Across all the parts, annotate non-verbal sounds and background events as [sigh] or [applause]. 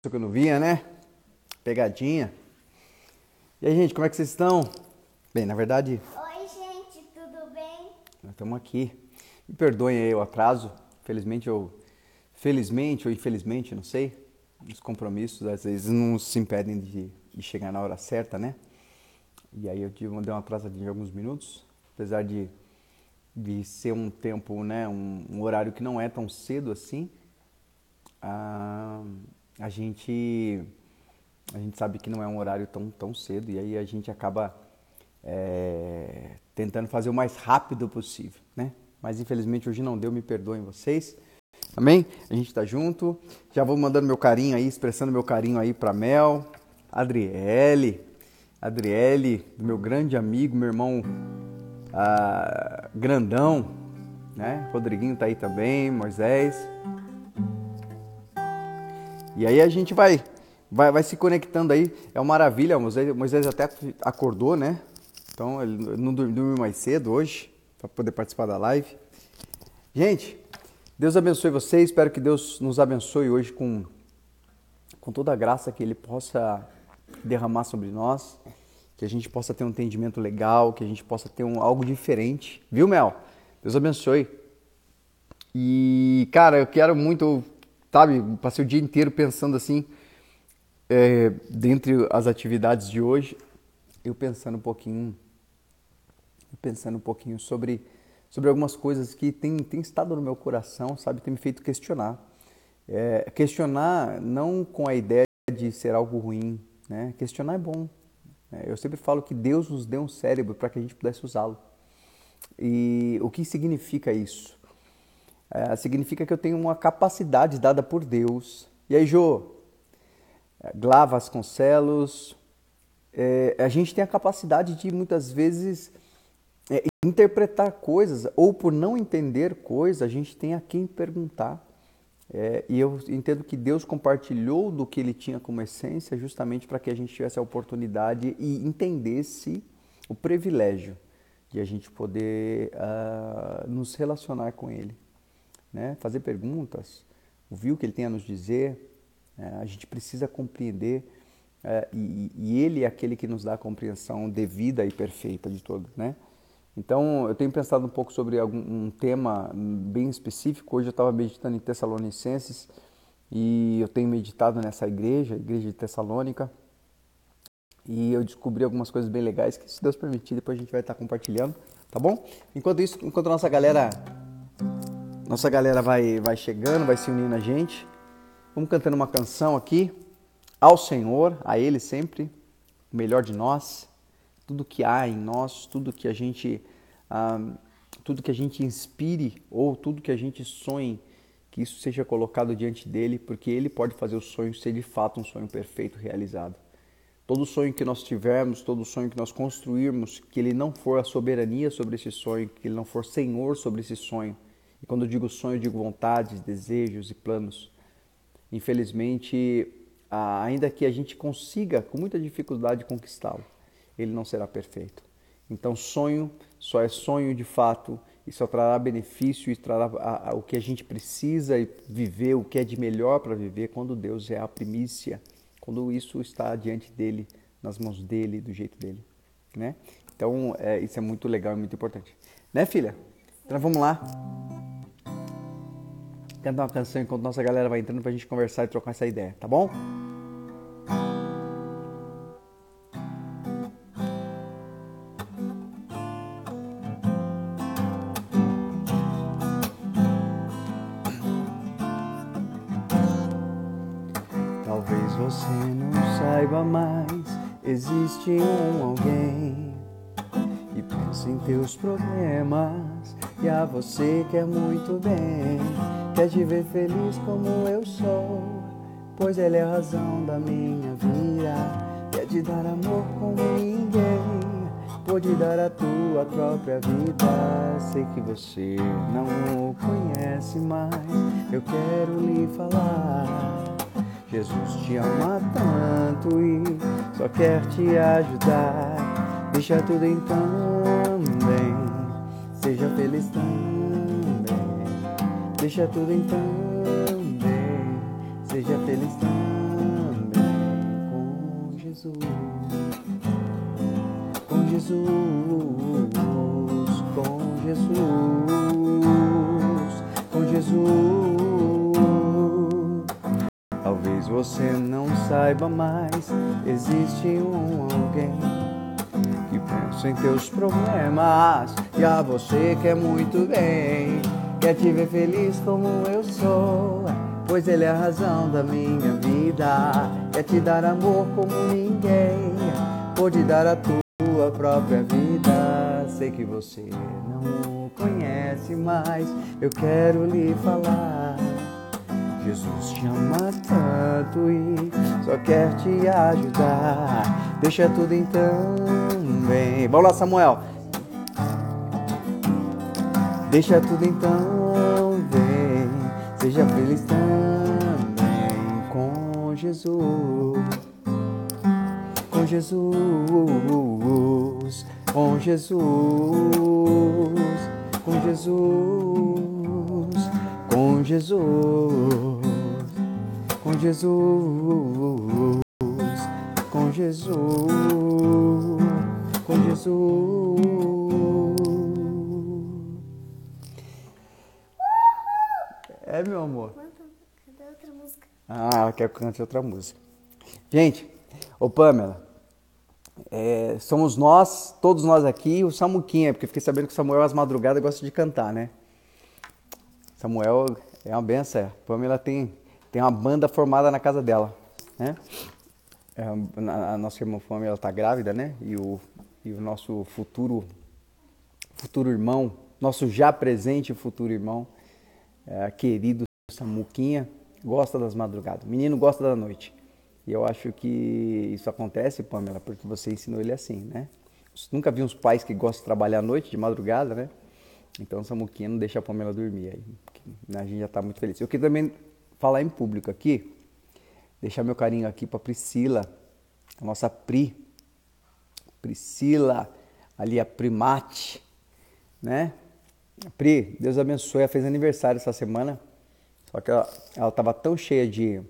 que eu não via, né? Pegadinha. E aí, gente, como é que vocês estão? Bem, na verdade, Oi, gente, tudo bem? nós estamos aqui. Me perdoem aí o atraso. Felizmente eu. Felizmente ou infelizmente, não sei. Os compromissos às vezes não se impedem de, de chegar na hora certa, né? E aí eu tive, dei uma atrasadinha de alguns minutos. Apesar de, de ser um tempo, né? Um, um horário que não é tão cedo assim. Ah, a gente a gente sabe que não é um horário tão, tão cedo e aí a gente acaba é, tentando fazer o mais rápido possível, né? Mas infelizmente hoje não deu, me perdoem vocês. Amém? A gente tá junto. Já vou mandando meu carinho aí, expressando meu carinho aí pra Mel, Adriele, Adriele, meu grande amigo, meu irmão ah, grandão, né? Rodriguinho tá aí também, Moisés. E aí a gente vai, vai, vai se conectando aí. É uma maravilha. O Moisés, Moisés até acordou, né? Então ele não dormiu mais cedo hoje para poder participar da live. Gente, Deus abençoe vocês. Espero que Deus nos abençoe hoje com, com toda a graça que Ele possa derramar sobre nós. Que a gente possa ter um entendimento legal, que a gente possa ter um, algo diferente. Viu, Mel? Deus abençoe. E, cara, eu quero muito sabe, passei o dia inteiro pensando assim, é, dentre as atividades de hoje, eu pensando um pouquinho, pensando um pouquinho sobre, sobre algumas coisas que tem, tem estado no meu coração, sabe, tem me feito questionar. É, questionar não com a ideia de ser algo ruim, né? Questionar é bom. É, eu sempre falo que Deus nos deu um cérebro para que a gente pudesse usá-lo. E o que significa isso? É, significa que eu tenho uma capacidade dada por Deus. E aí, Jô, Glá Vasconcelos, é, a gente tem a capacidade de muitas vezes é, interpretar coisas, ou por não entender coisas, a gente tem a quem perguntar. É, e eu entendo que Deus compartilhou do que ele tinha como essência justamente para que a gente tivesse a oportunidade e entendesse o privilégio de a gente poder uh, nos relacionar com ele né? fazer perguntas, ouvir o que ele tem a nos dizer. É, a gente precisa compreender é, e, e, ele é aquele que nos dá a compreensão devida e perfeita de tudo, né? Então, eu tenho pensado um pouco sobre algum, um tema bem específico. Hoje eu estava meditando em Tessalonicenses e eu tenho meditado nessa igreja, a igreja de Tessalônica, e eu descobri algumas coisas bem legais que, se Deus permitir, depois a gente vai estar compartilhando, tá bom? Enquanto isso, enquanto a nossa galera nossa galera vai, vai chegando, vai se unindo a gente. Vamos cantando uma canção aqui. Ao Senhor, a Ele sempre, o melhor de nós. Tudo que há em nós, tudo que a gente, ah, tudo que a gente inspire ou tudo que a gente sonhe, que isso seja colocado diante dele, porque ele pode fazer o sonho ser de fato um sonho perfeito realizado. Todo sonho que nós tivermos, todo sonho que nós construirmos, que ele não for a soberania sobre esse sonho, que ele não for senhor sobre esse sonho, e quando eu digo sonho, eu digo vontades, desejos e planos. Infelizmente, ainda que a gente consiga com muita dificuldade conquistá-lo, ele não será perfeito. Então, sonho só é sonho de fato e só trará benefício e trará a, a, o que a gente precisa viver, o que é de melhor para viver quando Deus é a primícia, quando isso está diante dele, nas mãos dele, do jeito dele, né? Então, é, isso é muito legal e muito importante. Né, filha? Então, vamos lá cantar uma canção enquanto nossa galera vai entrando pra gente conversar e trocar essa ideia, tá bom? Talvez você não saiba mais, existe um alguém e pensa em teus problemas e a você quer muito bem Quer te ver feliz como eu sou, pois ele é a razão da minha vida. Quer te dar amor como ninguém pode dar a tua própria vida. Sei que você não o conhece, mas eu quero lhe falar. Jesus te ama tanto e só quer te ajudar. Deixa tudo então seja feliz também. Deixa tudo então bem, seja feliz também. Jesus, com Jesus, com Jesus, com Jesus. Talvez você não saiba mais, existe um alguém que pensa em teus problemas e a você quer muito bem, quer te ver feliz como eu sou pois Ele é a razão da minha vida. Quer te dar amor como ninguém pode dar a tua própria vida. Sei que você não conhece, mas eu quero lhe falar. Jesus te ama tanto e só quer te ajudar. Deixa tudo então bem. Vamos lá, Samuel. Deixa tudo então bem. Seja feliz também com Jesus. Com Jesus. Com Jesus. Com Jesus. Com Jesus. Com Jesus. Com Jesus. Com Jesus. É, meu amor. Cadê outra música? Ah, ela quer que cante outra música. Gente, ô Pamela, é, somos nós, todos nós aqui, o Samuquinha, porque fiquei sabendo que o Samuel às madrugadas gosta de cantar, né? Samuel é uma benção. A Pamela tem, tem uma banda formada na casa dela, né? É, a, a nossa irmã Pamela está grávida, né? E o, e o nosso futuro, futuro irmão, nosso já presente futuro irmão, é, querido Samuquinha, gosta das madrugadas. O menino gosta da noite. E eu acho que isso acontece, Pamela, porque você ensinou ele assim, né? Nunca vi uns pais que gostam de trabalhar à noite, de madrugada, né? Então, Samuquinha não deixa a Pamela dormir aí. A gente já está muito feliz. Eu queria também falar em público aqui, deixar meu carinho aqui para Priscila, a nossa Pri. Priscila, ali a Primate, né? Pri, Deus abençoe, ela fez aniversário essa semana, só que ela estava tão cheia de,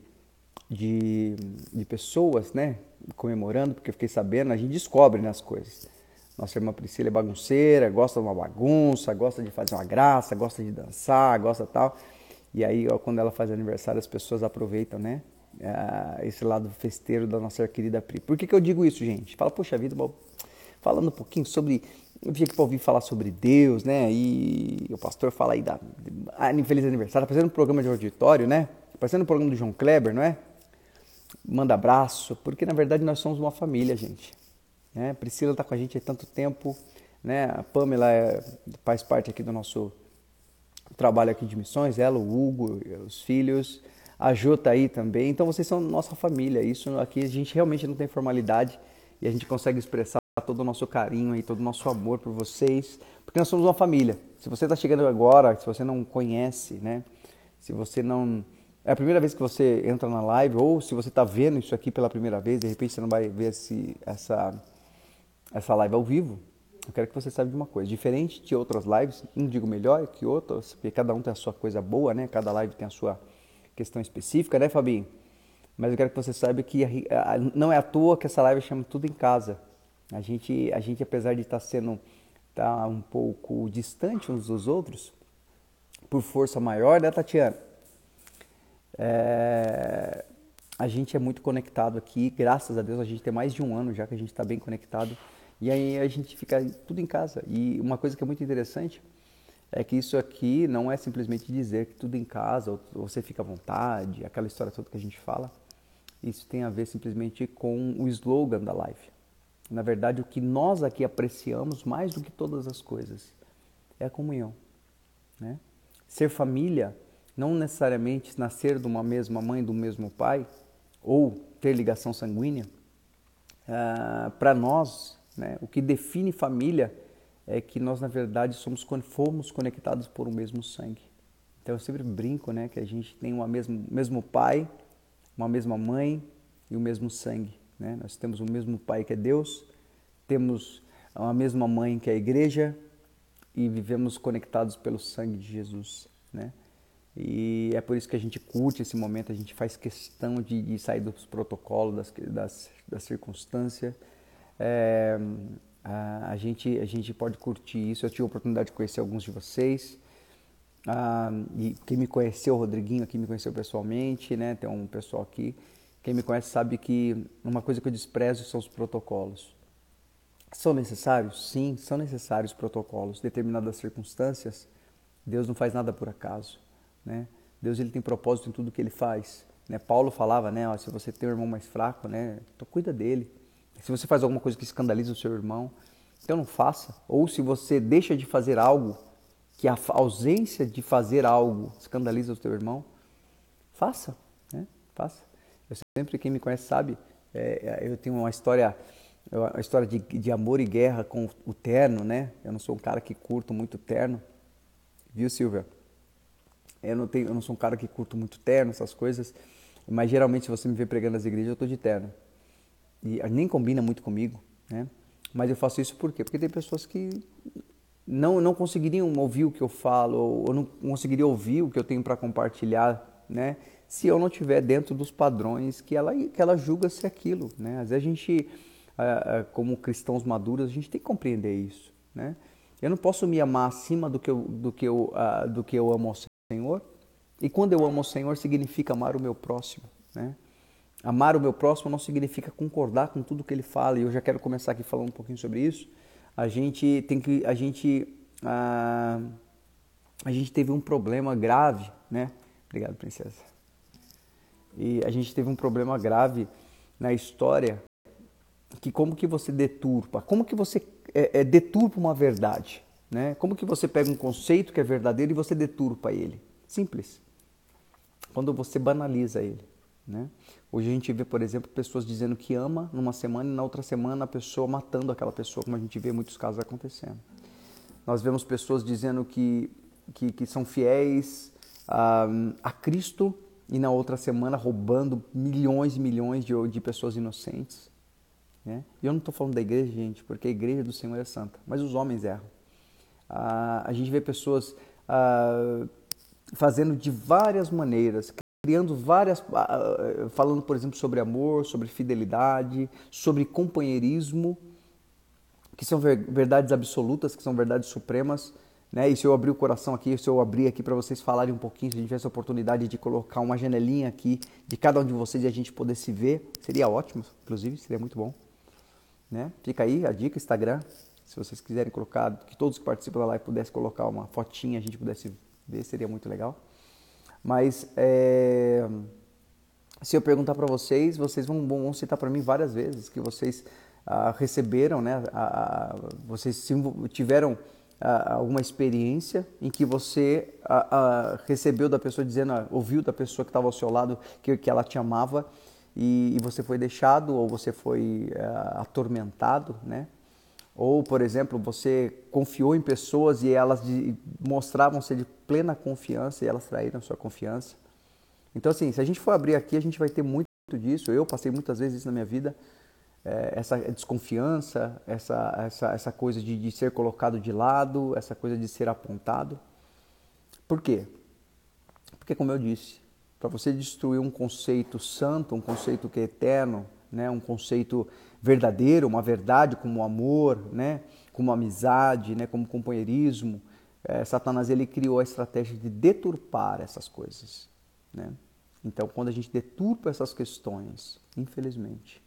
de, de, pessoas, né, comemorando, porque eu fiquei sabendo, a gente descobre né, as coisas. Nossa irmã Priscila é bagunceira, gosta de uma bagunça, gosta de fazer uma graça, gosta de dançar, gosta tal. E aí, ó, quando ela faz aniversário, as pessoas aproveitam, né, esse lado festeiro da nossa querida Pri. Por que, que eu digo isso, gente? Fala, poxa vida, falando um pouquinho sobre eu vim aqui para ouvir falar sobre Deus, né? E o pastor fala aí da feliz aniversário, tá fazendo um programa de auditório, né? Parecendo um programa do João Kleber, não é? Manda abraço, porque na verdade nós somos uma família, gente. Né? Priscila está com a gente há tanto tempo, né? A Pamela é, faz parte aqui do nosso trabalho aqui de missões, ela, o Hugo, os filhos, a Jô tá aí também. Então vocês são nossa família. Isso aqui a gente realmente não tem formalidade e a gente consegue expressar todo o nosso carinho e todo o nosso amor por vocês, porque nós somos uma família. Se você está chegando agora, se você não conhece, né? Se você não é a primeira vez que você entra na live ou se você está vendo isso aqui pela primeira vez, de repente você não vai ver esse, essa essa live ao vivo. Eu quero que você saiba de uma coisa, diferente de outras lives, não digo melhor que outras, porque cada um tem a sua coisa boa, né? Cada live tem a sua questão específica, né, Fabinho? Mas eu quero que você saiba que não é à toa que essa live chama Tudo em Casa. A gente, a gente apesar de estar sendo tá um pouco distante uns dos outros, por força maior, né, Tatiana? É, a gente é muito conectado aqui, graças a Deus a gente tem mais de um ano já que a gente está bem conectado e aí a gente fica tudo em casa. E uma coisa que é muito interessante é que isso aqui não é simplesmente dizer que tudo em casa, ou você fica à vontade, aquela história toda que a gente fala. Isso tem a ver simplesmente com o slogan da live. Na verdade, o que nós aqui apreciamos mais do que todas as coisas é a comunhão. Né? Ser família, não necessariamente nascer de uma mesma mãe, do mesmo pai, ou ter ligação sanguínea, ah, para nós, né, o que define família é que nós, na verdade, somos fomos conectados por um mesmo sangue. Então eu sempre brinco né, que a gente tem o mesmo, mesmo pai, uma mesma mãe e o mesmo sangue. Né? Nós temos o mesmo Pai que é Deus, temos a mesma mãe que é a igreja e vivemos conectados pelo sangue de Jesus. Né? E é por isso que a gente curte esse momento, a gente faz questão de, de sair dos protocolos, das, das, das circunstâncias. É, a, a, gente, a gente pode curtir isso. Eu tive a oportunidade de conhecer alguns de vocês. Ah, e quem me conheceu, o Rodriguinho aqui me conheceu pessoalmente, né? Tem um pessoal aqui. Quem me conhece sabe que uma coisa que eu desprezo são os protocolos. São necessários? Sim, são necessários protocolos. Determinadas circunstâncias, Deus não faz nada por acaso. Né? Deus ele tem propósito em tudo que ele faz. Né? Paulo falava, né, ó, se você tem um irmão mais fraco, né, então cuida dele. Se você faz alguma coisa que escandaliza o seu irmão, então não faça. Ou se você deixa de fazer algo, que a ausência de fazer algo escandaliza o seu irmão, faça, né? Faça. Eu sempre, quem me conhece sabe, é, eu tenho uma história, uma história de, de amor e guerra com o terno, né? Eu não sou um cara que curto muito terno, viu, Silvia? Eu não, tenho, eu não sou um cara que curto muito terno, essas coisas. Mas geralmente, se você me vê pregando nas igrejas, eu estou de terno. E nem combina muito comigo, né? Mas eu faço isso por quê? Porque tem pessoas que não, não conseguiriam ouvir o que eu falo, ou não conseguiriam ouvir o que eu tenho para compartilhar, né? Se eu não estiver dentro dos padrões que ela, que ela julga ser aquilo, né? Às vezes a gente, como cristãos maduros, a gente tem que compreender isso, né? Eu não posso me amar acima do que eu, do que eu, do que eu amo ao Senhor. E quando eu amo o Senhor, significa amar o meu próximo. Né? Amar o meu próximo não significa concordar com tudo que ele fala. E eu já quero começar aqui falando um pouquinho sobre isso. A gente tem que, a gente, a, a gente teve um problema grave, né? Obrigado, princesa. E a gente teve um problema grave na história que como que você deturpa, como que você é, é, deturpa uma verdade, né? Como que você pega um conceito que é verdadeiro e você deturpa ele? Simples. Quando você banaliza ele. Né? Hoje a gente vê, por exemplo, pessoas dizendo que ama numa semana e na outra semana a pessoa matando aquela pessoa, como a gente vê muitos casos acontecendo. Nós vemos pessoas dizendo que, que, que são fiéis a, a, Cristo e na outra semana roubando milhões e milhões de, de pessoas inocentes. Né? E eu não estou falando da igreja, gente, porque a igreja do Senhor é santa, mas os homens erram. Ah, a gente vê pessoas ah, fazendo de várias maneiras, criando várias, ah, falando, por exemplo, sobre amor, sobre fidelidade, sobre companheirismo, que são verdades absolutas, que são verdades supremas. Né? E se eu abrir o coração aqui, se eu abrir aqui para vocês falarem um pouquinho, se a gente tivesse a oportunidade de colocar uma janelinha aqui de cada um de vocês e a gente poder se ver, seria ótimo, inclusive, seria muito bom. Né? Fica aí a dica, Instagram, se vocês quiserem colocar, que todos que participam da live pudessem colocar uma fotinha, a gente pudesse ver, seria muito legal. Mas é, se eu perguntar para vocês, vocês vão, vão citar para mim várias vezes que vocês ah, receberam, né, ah, vocês tiveram ah, alguma experiência em que você recebeu da pessoa dizendo, ouviu da pessoa que estava ao seu lado que, que ela te amava e, e você foi deixado ou você foi atormentado, né? Ou, por exemplo, você confiou em pessoas e elas mostravam ser de plena confiança e elas traíram sua confiança. Então, assim, se a gente for abrir aqui, a gente vai ter muito disso. Eu passei muitas vezes isso na minha vida, é, essa desconfiança, essa, essa, essa coisa de, de ser colocado de lado, essa coisa de ser apontado. Por quê? Porque, como eu disse, para você destruir um conceito santo, um conceito que é eterno, né, um conceito verdadeiro, uma verdade como amor, né, como amizade, né, como companheirismo. É, Satanás ele criou a estratégia de deturpar essas coisas. Né? Então, quando a gente deturpa essas questões, infelizmente,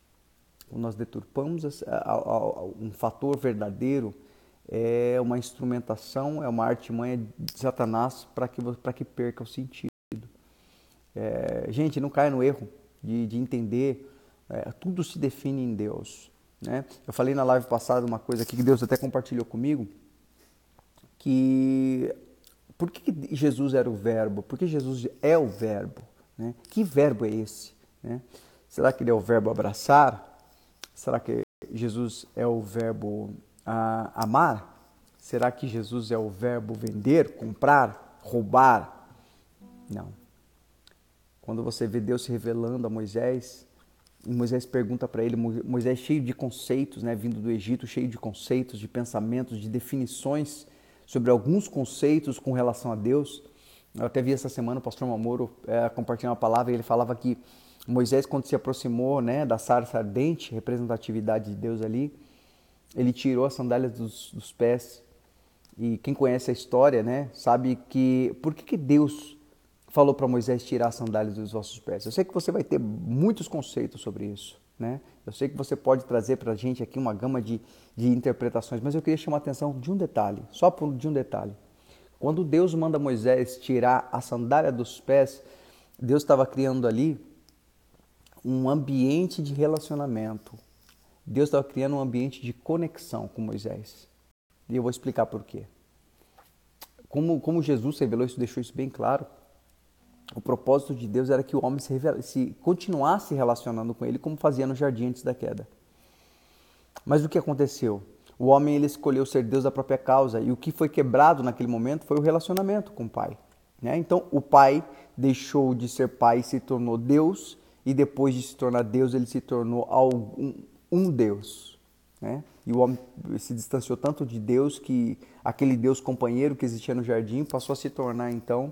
quando nós deturpamos um fator verdadeiro, é uma instrumentação, é uma artimanha de Satanás para que, que perca o sentido. É, gente, não caia no erro de, de entender é, tudo se define em Deus. Né? Eu falei na live passada uma coisa aqui que Deus até compartilhou comigo, que por que Jesus era o verbo? Por que Jesus é o verbo? Né? Que verbo é esse? Né? Será que ele é o verbo abraçar? Será que Jesus é o verbo ah, amar? Será que Jesus é o verbo vender, comprar, roubar? Não. Quando você vê Deus se revelando a Moisés, Moisés pergunta para ele, Moisés cheio de conceitos, né, vindo do Egito, cheio de conceitos, de pensamentos, de definições sobre alguns conceitos com relação a Deus. Eu até vi essa semana o pastor Mamoro é, compartilhando uma palavra e ele falava que Moisés, quando se aproximou né, da sarça ardente, representatividade de Deus ali, ele tirou as sandálias dos, dos pés. E quem conhece a história né, sabe que. Por que, que Deus falou para Moisés tirar as sandálias dos vossos pés? Eu sei que você vai ter muitos conceitos sobre isso. Né? Eu sei que você pode trazer para a gente aqui uma gama de, de interpretações, mas eu queria chamar a atenção de um detalhe, só por de um detalhe. Quando Deus manda Moisés tirar a sandália dos pés, Deus estava criando ali um ambiente de relacionamento. Deus estava criando um ambiente de conexão com Moisés. E eu vou explicar por quê. Como, como Jesus revelou isso, deixou isso bem claro, o propósito de Deus era que o homem se, se continuasse relacionando com ele como fazia no jardim antes da queda. Mas o que aconteceu? O homem ele escolheu ser Deus da própria causa e o que foi quebrado naquele momento foi o relacionamento com o pai. Né? Então o pai deixou de ser pai e se tornou Deus e depois de se tornar Deus ele se tornou um, um Deus. Né? E o homem se distanciou tanto de Deus que aquele Deus companheiro que existia no jardim passou a se tornar então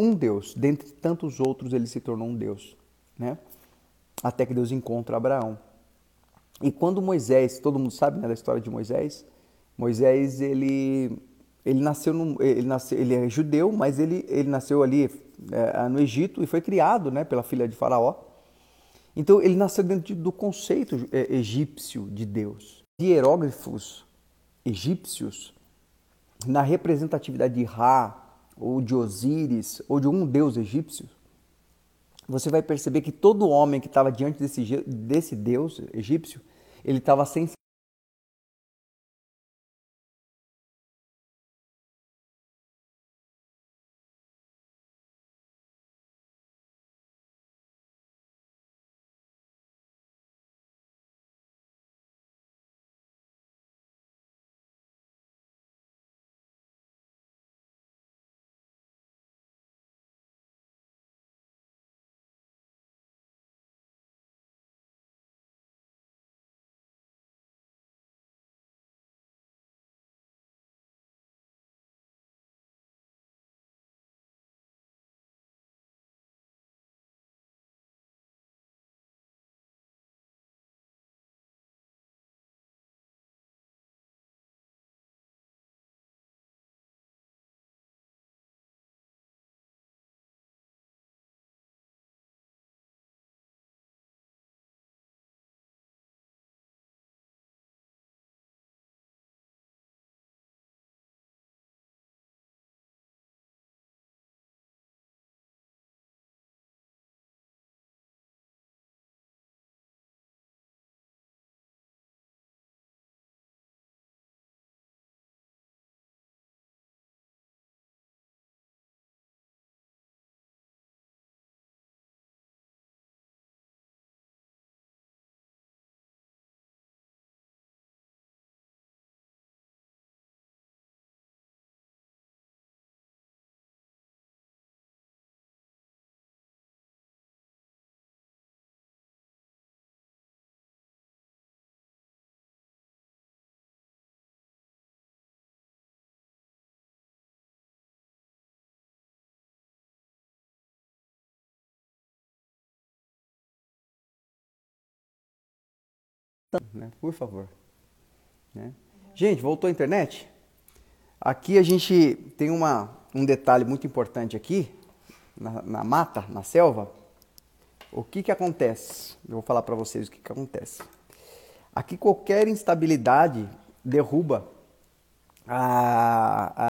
um Deus. Dentre tantos outros, ele se tornou um Deus. Né? Até que Deus encontra Abraão. E quando Moisés, todo mundo sabe né, da história de Moisés, Moisés ele, ele nasceu, ele nasceu, ele é judeu, mas ele, ele nasceu ali é, no Egito e foi criado né, pela filha de Faraó. Então ele nasceu dentro do conceito é, egípcio de Deus. De hieróglifos egípcios, na representatividade de Ra, ou de Osíris, ou de um deus egípcio, você vai perceber que todo homem que estava diante desse, desse deus egípcio, ele estava sem né? Por favor. Né? Gente, voltou a internet? Aqui a gente tem uma, um detalhe muito importante aqui, na, na mata, na selva. O que que acontece? Eu vou falar para vocês o que que acontece. Aqui qualquer instabilidade derruba a, a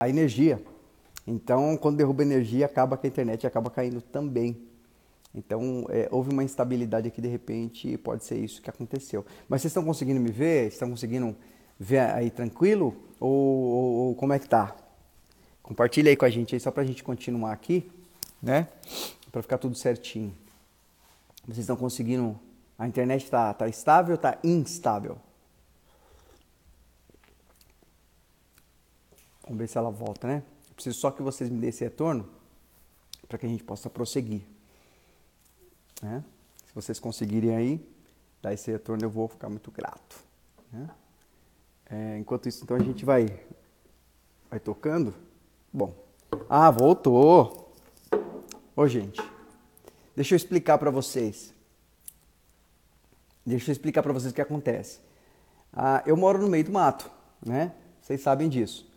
a energia. Então, quando derruba energia, acaba que a internet acaba caindo também. Então, é, houve uma instabilidade aqui de repente, pode ser isso que aconteceu. Mas vocês estão conseguindo me ver? Estão conseguindo ver aí tranquilo? Ou, ou, ou como é que tá? Compartilha aí com a gente aí, só pra gente continuar aqui, né? Pra ficar tudo certinho. Vocês estão conseguindo... A internet está tá estável ou está instável? Vamos ver se ela volta, né? Eu preciso só que vocês me dêem esse retorno para que a gente possa prosseguir. Né? Se vocês conseguirem aí dar esse retorno, eu vou ficar muito grato. Né? É, enquanto isso, então a gente vai, vai tocando. Bom, ah, voltou. Ô, gente, deixa eu explicar para vocês. Deixa eu explicar para vocês o que acontece. Ah, eu moro no meio do mato, né? Vocês sabem disso.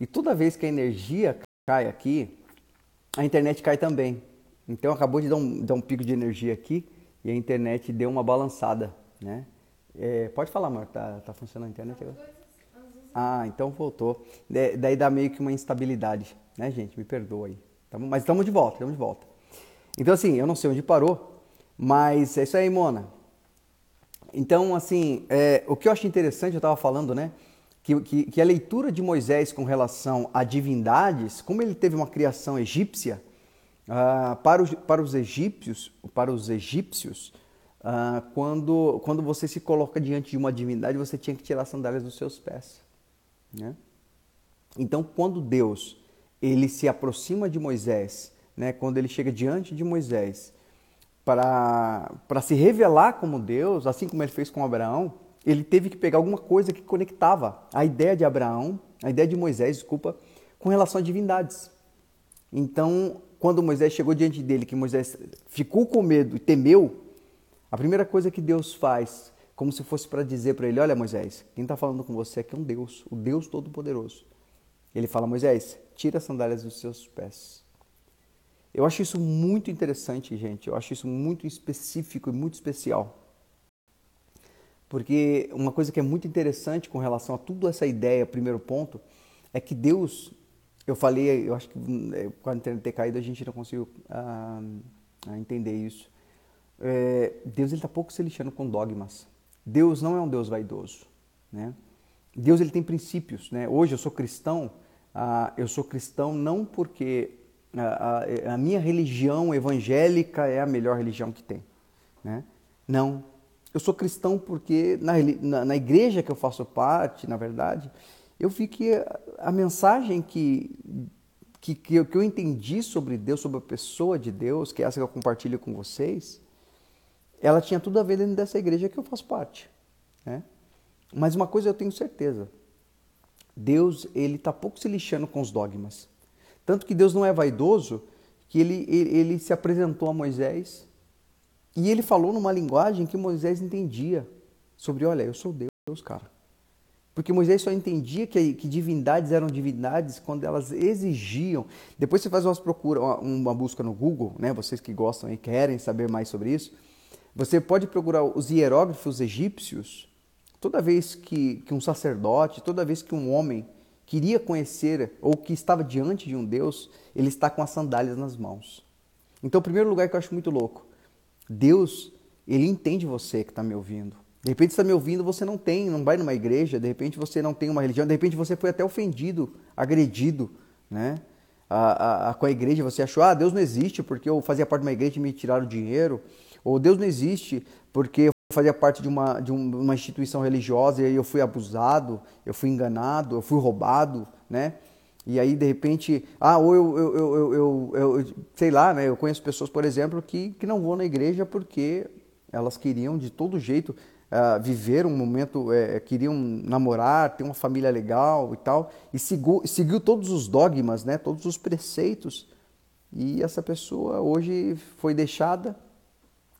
E toda vez que a energia cai aqui, a internet cai também. Então acabou de dar um, dar um pico de energia aqui e a internet deu uma balançada, né? É, pode falar, amor, tá, tá funcionando a internet agora? Ah, então voltou. De, daí dá meio que uma instabilidade, né, gente? Me perdoa aí. Tamo, mas estamos de volta, estamos de volta. Então, assim, eu não sei onde parou, mas é isso aí, Mona. Então, assim, é, o que eu acho interessante, eu estava falando, né? Que, que, que, a leitura de Moisés com relação a divindades, como ele teve uma criação egípcia, uh, para, os, para os egípcios, para os egípcios uh, quando, quando você se coloca diante de uma divindade, você tinha que tirar as sandálias dos seus pés. Né? Então, quando Deus ele se aproxima de Moisés, né, quando ele chega diante de Moisés para se revelar como Deus, assim como ele fez com Abraão, ele teve que pegar alguma coisa que conectava a ideia de Abraão, a ideia de Moisés, desculpa, com relação a divindades. Então, quando Moisés chegou diante dele, que Moisés ficou com medo e temeu, a primeira coisa que Deus faz, como se fosse para dizer para ele: Olha, Moisés, quem está falando com você aqui é um Deus, o Deus Todo-Poderoso. Ele fala: Moisés, tira as sandálias dos seus pés. Eu acho isso muito interessante, gente. Eu acho isso muito específico e muito especial. Porque uma coisa que é muito interessante com relação a tudo essa ideia, primeiro ponto, é que Deus, eu falei, eu acho que é, com a internet ter caído a gente não conseguiu ah, entender isso. É, Deus está pouco se lixando com dogmas. Deus não é um Deus vaidoso. Né? Deus ele tem princípios. Né? Hoje eu sou cristão, ah, eu sou cristão não porque a, a, a, minha religião evangélica é a melhor religião que tem. Né? Não. Eu sou cristão porque na, na, na, igreja que eu faço parte, na verdade, eu vi que a, a mensagem que, que, que, eu, que eu entendi sobre Deus, sobre a pessoa de Deus, que é essa que eu compartilho com vocês, ela tinha tudo a ver dentro dessa igreja que eu faço parte. Né? Mas uma coisa eu tenho certeza, Deus ele está pouco se lixando com os dogmas. Tanto que Deus não é vaidoso, que ele, ele, ele se apresentou a Moisés e ele falou numa linguagem que Moisés entendia sobre, olha, eu sou Deus, cara. Porque Moisés só entendia que, que divindades eram divindades quando elas exigiam. Depois você faz uma procura, uma busca no Google, né? Vocês que gostam e querem saber mais sobre isso, você pode procurar os hieróglifos egípcios. Toda vez que, que um sacerdote, toda vez que um homem queria conhecer ou que estava diante de um Deus, ele está com as sandálias nas mãos. Então, o primeiro lugar que eu acho muito louco, Deus, ele entende você que está me ouvindo. De repente está me ouvindo, você não tem, não vai numa igreja, de repente você não tem uma religião, de repente você foi até ofendido, agredido, né? A, a, a, com a igreja, você achou, ah, Deus não existe porque eu fazia parte de uma igreja e me tiraram dinheiro, ou Deus não existe porque eu fazia parte de uma, de uma instituição religiosa e eu fui abusado, eu fui enganado, eu fui roubado, né? E aí, de repente, ah, ou eu, eu, eu, eu, sei lá, né? Eu conheço pessoas, por exemplo, que, que não vão na igreja porque elas queriam de todo jeito uh, viver um momento, é, queriam namorar, ter uma família legal e tal, e seguiu, seguiu todos os dogmas, né? Todos os preceitos. E essa pessoa hoje foi deixada,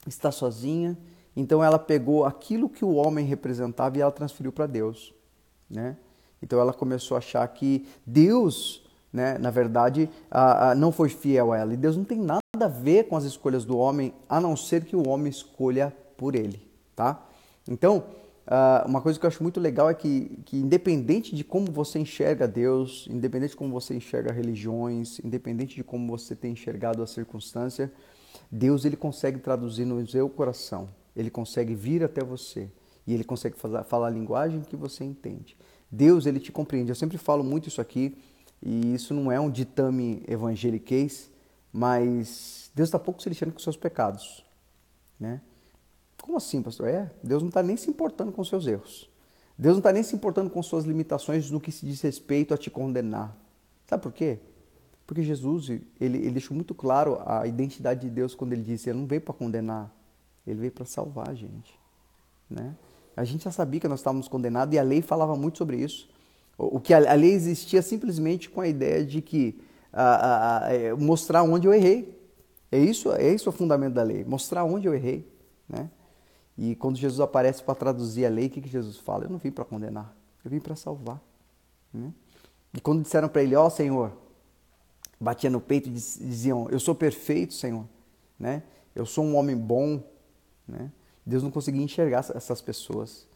está sozinha, então ela pegou aquilo que o homem representava e ela transferiu para Deus, né? Então ela começou a achar que Deus, né, na verdade, não foi fiel a ela. E Deus não tem nada a ver com as escolhas do homem, a não ser que o homem escolha por ele, tá? Então, uma coisa que eu acho muito legal é que, que, independente de como você enxerga Deus, independente de como você enxerga religiões, independente de como você tem enxergado a circunstância, Deus ele consegue traduzir no seu coração, ele consegue vir até você e ele consegue falar a linguagem que você entende. Deus ele te compreende. Eu sempre falo muito isso aqui e isso não é um ditame evangeliquez, mas Deus está pouco se lixando com seus pecados, né? Como assim, pastor? É, Deus não está nem se importando com seus erros. Deus não está nem se importando com suas limitações no que se diz respeito a te condenar. Sabe por quê? Porque Jesus, ele, ele deixou muito claro a identidade de Deus quando ele disse, ele não veio para condenar, ele veio para salvar a gente. Né? A gente já sabia que nós estávamos condenados e a lei falava muito sobre isso. O que a, lei existia simplesmente com a ideia de que a, a, a, é, mostrar onde eu errei. É isso, é isso o fundamento da lei, mostrar onde eu errei, né? E quando Jesus aparece para traduzir a lei, o que, que Jesus fala? Eu não vim para condenar, eu vim para salvar. Né? E quando disseram para ele, ó oh, Senhor, batia no peito e diziam: Eu sou perfeito, Senhor, né? Eu sou um homem bom, né? Deus não conseguia enxergar essas pessoas,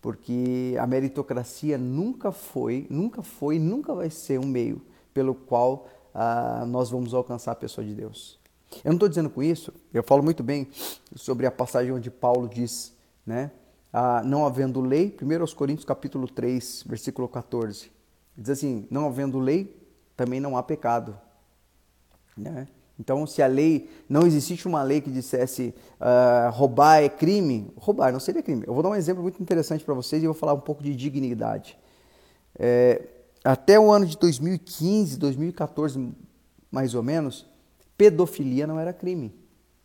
porque a meritocracia nunca foi, nunca foi, nunca vai ser um meio pelo qual ah, nós vamos alcançar a pessoa de Deus. Eu não estou dizendo com isso, eu falo muito bem sobre a passagem onde Paulo diz, né? Ah, não havendo lei, 1 Coríntios capítulo 3, versículo 14, diz assim, não havendo lei, também não há pecado. Né? Então, se a lei, não existe uma lei que dissesse uh, roubar é crime, roubar não seria crime. Eu vou dar um exemplo muito interessante para vocês e vou falar um pouco de dignidade. É, até o ano de 2015, 2014, mais ou menos, pedofilia não era crime.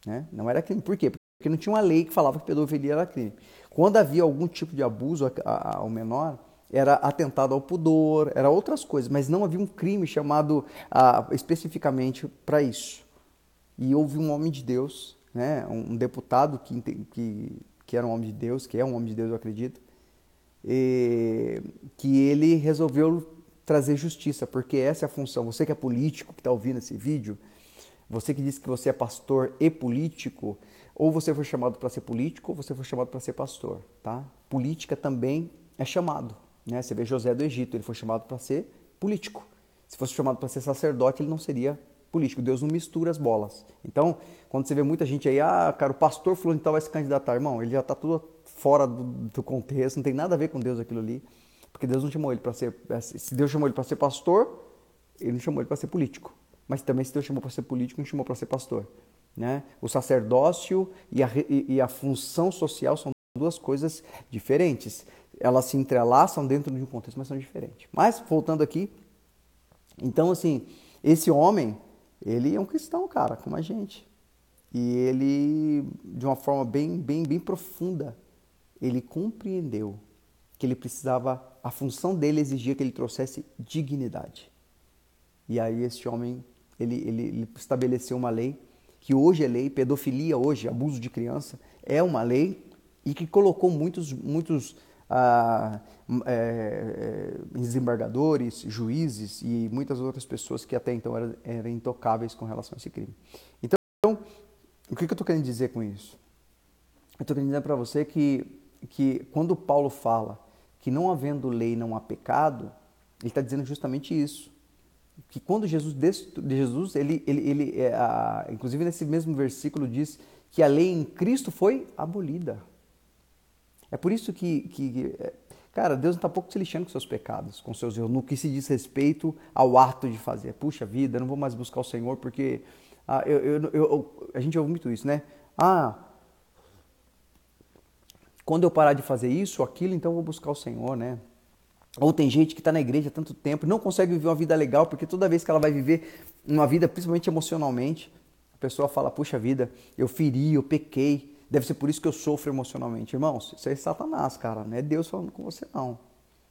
Né? Não era crime. Por quê? Porque não tinha uma lei que falava que pedofilia era crime. Quando havia algum tipo de abuso ao menor, era atentado ao pudor, era outras coisas, mas não havia um crime chamado ah, especificamente para isso. E houve um homem de Deus, né, um deputado que, que, que era um homem de Deus, que é um homem de Deus, eu acredito, e, que ele resolveu trazer justiça, porque essa é a função. Você que é político, que está ouvindo esse vídeo, você que diz que você é pastor e político, ou você foi chamado para ser político, ou você foi chamado para ser pastor, tá? Política também é chamado. Né? Você vê José do Egito, ele foi chamado para ser político. Se fosse chamado para ser sacerdote, ele não seria político. Deus não mistura as bolas. Então, quando você vê muita gente aí, ah, cara, o pastor fulano tal vai se candidatar, irmão, ele já está tudo fora do, do, contexto, não tem nada a ver com Deus aquilo ali, porque Deus não chamou ele para ser, se Deus chamou ele para ser pastor, ele não chamou ele para ser político. Mas também se Deus chamou para ser político, não chamou para ser pastor. Né? O sacerdócio e a, e, e a função social são duas coisas diferentes elas se entrelaçam dentro de um contexto, mas são diferentes. Mas, voltando aqui, então, assim, esse homem, ele é um cristão, cara, como a gente. E ele, de uma forma bem, bem, bem profunda, ele compreendeu que ele precisava, a função dele exigia que ele trouxesse dignidade. E aí esse homem, ele, ele, ele estabeleceu uma lei, que hoje é lei, pedofilia hoje, abuso de criança, é uma lei, e que colocou muitos, muitos a, é, é, desembargadores, juízes e muitas outras pessoas que até então eram, eram intocáveis com relação a esse crime. Então, o que, eu estou querendo dizer com isso? Eu estou querendo dizer para você que, que quando Paulo fala que não havendo lei não há pecado, ele está dizendo justamente isso. Que quando Jesus, Jesus ele, ele, ele é, a, inclusive nesse mesmo versículo diz que a lei em Cristo foi abolida. É por isso que, que é, cara, Deus não está pouco se lixando com seus pecados, com seus erros, no que se diz respeito ao ato de fazer. Puxa vida, não vou mais buscar o Senhor porque ah, eu, eu, eu, a gente ouve muito isso, né? Ah, quando eu parar de fazer isso, aquilo, então eu vou buscar o Senhor, né? Ou tem gente que está na igreja há tanto tempo não consegue viver uma vida legal, porque toda vez que ela vai viver uma vida, principalmente emocionalmente, a pessoa fala: Puxa vida, eu feri, eu pequei, Deve ser por isso que eu sofro emocionalmente. Irmãos, isso é Satanás, cara. Não é Deus falando com você, não.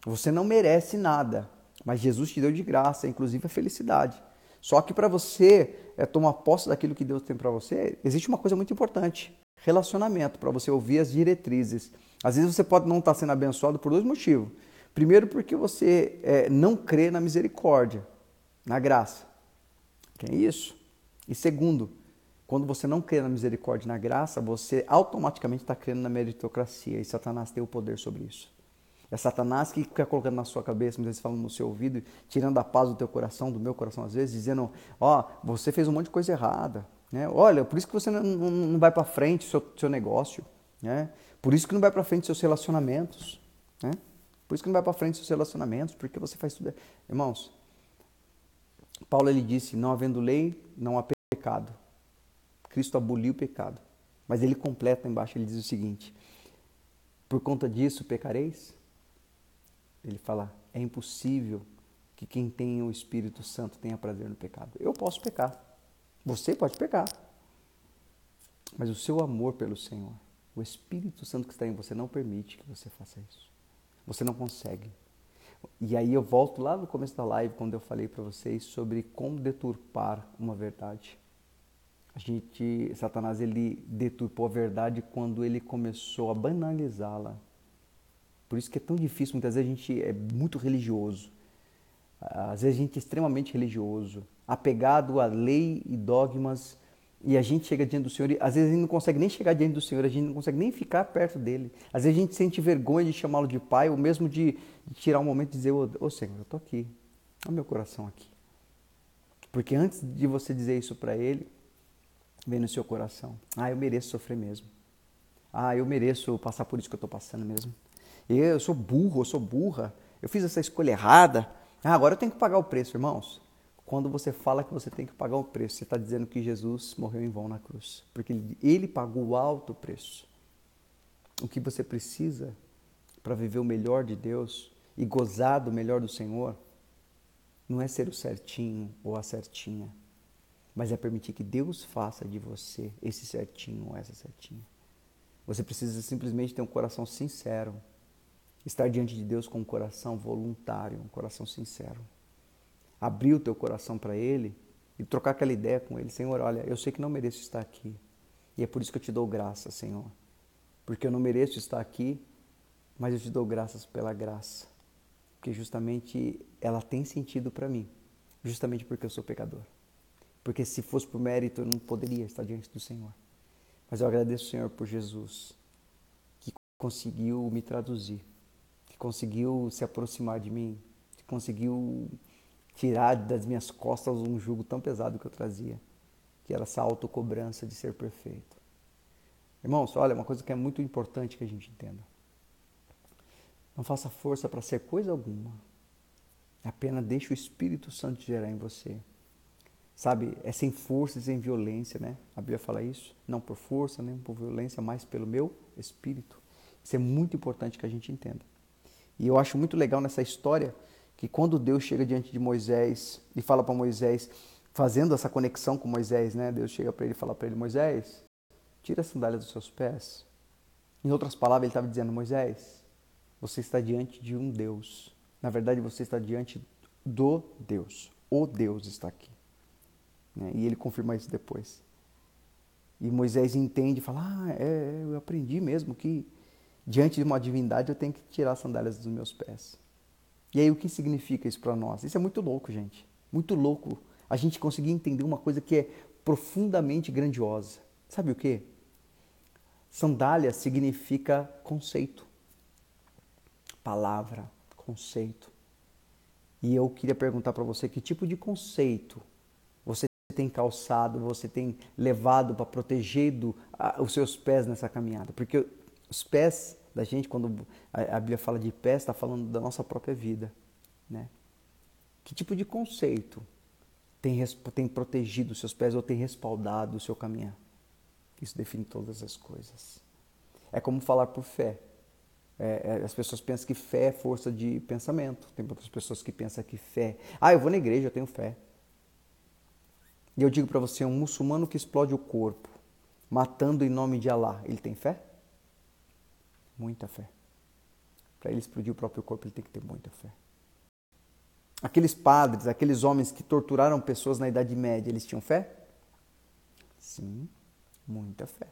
Você não merece nada. Mas Jesus te deu de graça, inclusive a felicidade. Só que para você é, tomar posse daquilo que Deus tem para você, existe uma coisa muito importante: relacionamento, para você ouvir as diretrizes. Às vezes você pode não estar tá sendo abençoado por dois motivos. Primeiro, porque você é, não crê na misericórdia, na graça. Que é isso? E segundo, Quando você não crê na misericórdia e na graça, você automaticamente está crendo na meritocracia e Satanás tem o poder sobre isso. É Satanás que fica colocando na sua cabeça, muitas vezes falando no seu ouvido, tirando a paz do teu coração, do meu coração às vezes, dizendo, ó, oh, você fez um monte de coisa errada, né? Olha, por isso que você não, não, vai para frente seu seu negócio, né? Por isso que não vai para frente seus relacionamentos, né? Por isso que não vai para frente seus relacionamentos, porque você faz tudo. Irmãos, Paulo ele disse: não havendo lei, não há pecado. Cristo aboliu o pecado. Mas ele completa embaixo, ele diz o seguinte: por conta disso pecareis? Ele fala: é impossível que quem tem o Espírito Santo tenha prazer no pecado. Eu posso pecar. Você pode pecar. Mas o seu amor pelo Senhor, o Espírito Santo que está em você não permite que você faça isso. Você não consegue. E aí eu volto lá no começo da live quando eu falei para vocês sobre como deturpar uma verdade. A gente, Satanás, ele deturpou a verdade quando ele começou a banalizá-la. Por isso que é tão difícil, muitas vezes a gente é muito religioso. Às vezes a gente é extremamente religioso, apegado a lei e dogmas, e a gente chega diante do Senhor e às vezes a gente não consegue nem chegar diante do Senhor, a gente não consegue nem ficar perto dele. Às vezes a gente sente vergonha de chamá-lo de pai, ou mesmo de, tirar um momento e dizer, ô oh, Senhor, eu estou aqui, olha meu coração aqui. Porque antes de você dizer isso para ele, vem no seu coração. Ah, eu mereço sofrer mesmo. Ah, eu mereço passar por isso que eu estou passando mesmo. Eu sou burro, eu sou burra. Eu fiz essa escolha errada. Ah, agora eu tenho que pagar o preço, irmãos. Quando você fala que você tem que pagar o preço, você está dizendo que Jesus morreu em vão na cruz. Porque ele, ele pagou o alto preço. O que você precisa para viver o melhor de Deus e gozar do melhor do Senhor não é ser o certinho ou a certinha mas é permitir que Deus faça de você esse certinho ou essa certinha. Você precisa simplesmente ter um coração sincero, estar diante de Deus com um coração voluntário, um coração sincero. Abrir o teu coração para Ele e trocar aquela ideia com Ele. Senhor, olha, eu sei que não mereço estar aqui. E é por isso que eu te dou graça, Senhor. Porque eu não mereço estar aqui, mas eu te dou graças pela graça. Porque justamente ela tem sentido para mim. Justamente porque eu sou pecador porque se fosse por mérito eu não poderia estar diante do Senhor. Mas eu agradeço Senhor por Jesus, que conseguiu me traduzir, que conseguiu se aproximar de mim, que conseguiu tirar das minhas costas um jugo tão pesado que eu trazia, que era essa autocobrança de ser perfeito. Irmãos, olha, uma coisa que é muito importante que a gente entenda. Não faça força para ser coisa alguma. Apenas deixe o Espírito Santo gerar em você sabe, é sem força e sem violência, né? A Bíblia fala isso, não por força, nem por violência, mas pelo meu espírito. Isso é muito importante que a gente entenda. E eu acho muito legal nessa história que quando Deus chega diante de Moisés e fala para Moisés, fazendo essa conexão com Moisés, né? Deus chega para ele e fala para ele: Moisés, tira a sandália dos seus pés. Em outras palavras, ele estava dizendo: Moisés, você está diante de um Deus. Na verdade, você está diante do Deus. O Deus está aqui. Né? E ele confirma isso depois. E Moisés entende e fala: Ah, é, eu aprendi mesmo que diante de uma divindade eu tenho que tirar as sandálias dos meus pés. E aí o que significa isso para nós? Isso é muito louco, gente. Muito louco a gente conseguir entender uma coisa que é profundamente grandiosa. Sabe o que? Sandália significa conceito. Palavra, conceito. E eu queria perguntar para você que tipo de conceito tem calçado, você tem levado para protegido os seus pés nessa caminhada. Porque os pés da gente, quando a Bíblia fala de pés, está falando da nossa própria vida. Né? Que tipo de conceito tem, tem protegido os seus pés ou tem respaldado o seu caminhar? Isso define todas as coisas. É como falar por fé. É, é, as pessoas pensam que fé é força de pensamento. Tem outras pessoas que pensam que fé. Ah, eu vou na igreja, eu tenho fé. E eu digo para você, um muçulmano que explode o corpo, matando em nome de Allah, ele tem fé? Muita fé. Para ele explodir o próprio corpo, ele tem que ter muita fé. Aqueles padres, aqueles homens que torturaram pessoas na Idade Média, eles tinham fé? Sim, muita fé.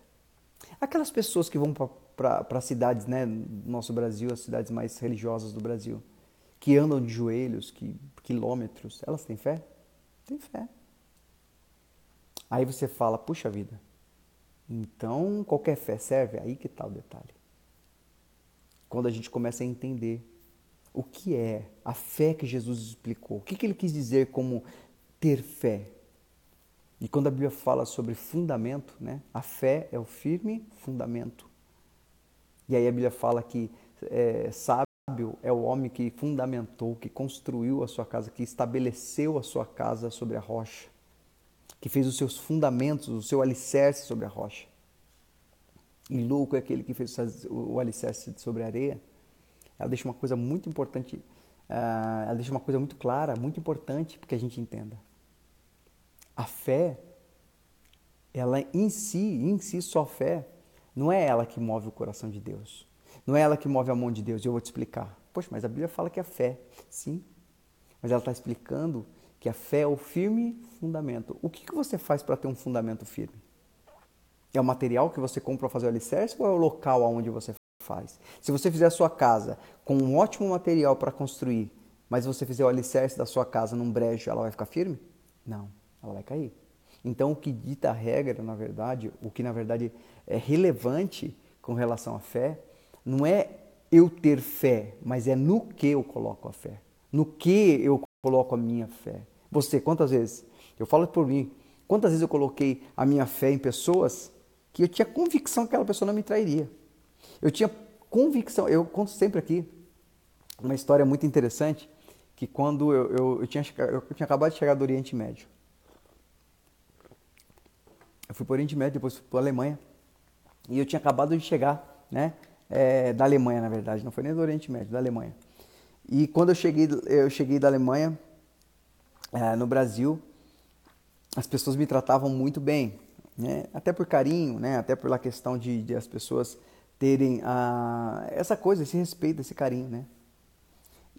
Aquelas pessoas que vão para cidades, né, no nosso Brasil, as cidades mais religiosas do Brasil, que andam de joelhos, que, quilômetros, elas têm fé? Têm fé. Aí você fala, puxa vida, então qualquer fé serve? Aí que está o detalhe. Quando a gente começa a entender o que é a fé que Jesus explicou, o que, que ele quis dizer como ter fé. E quando a Bíblia fala sobre fundamento, né, a fé é o firme fundamento. E aí a Bíblia fala que é, sábio é o homem que fundamentou, que construiu a sua casa, que estabeleceu a sua casa sobre a rocha que fez os seus fundamentos, o seu alicerce sobre a rocha. E louco é aquele que fez o alicerce sobre a areia. Ela deixa uma coisa muito importante, uh, ela deixa uma coisa muito clara, muito importante para que a gente entenda. A fé, ela em si, em si só fé, não é ela que move o coração de Deus. Não é ela que move a mão de Deus. Eu vou te explicar. Poxa, mas a Bíblia fala que é a fé. Sim. Mas ela está explicando que a fé é o firme fundamento. O que, que você faz para ter um fundamento firme? É o material que você compra para fazer o alicerce ou é o local onde você faz? Se você fizer a sua casa com um ótimo material para construir, mas você fizer o alicerce da sua casa num brejo, ela vai ficar firme? Não, ela vai cair. Então, o que dita a regra, na verdade, o que na verdade é relevante com relação à fé, não é eu ter fé, mas é no que eu coloco a fé. No que eu coloco a minha fé. Você, quantas vezes? Eu falo por mim. Quantas vezes eu coloquei a minha fé em pessoas que eu tinha convicção que aquela pessoa não me trairia. Eu tinha convicção, eu conto sempre aqui uma história muito interessante, que quando eu, eu, eu, tinha, eu tinha acabado de chegar do Oriente Médio. Eu fui para o Oriente Médio, depois para a Alemanha. E eu tinha acabado de chegar, né? É, da Alemanha, na verdade, não foi nem do Oriente Médio, da Alemanha. E quando eu cheguei, eu cheguei da Alemanha, é, no Brasil, as pessoas me tratavam muito bem, né? até por carinho, né? até pela questão de, de as pessoas terem a, essa coisa, esse respeito, esse carinho. Né?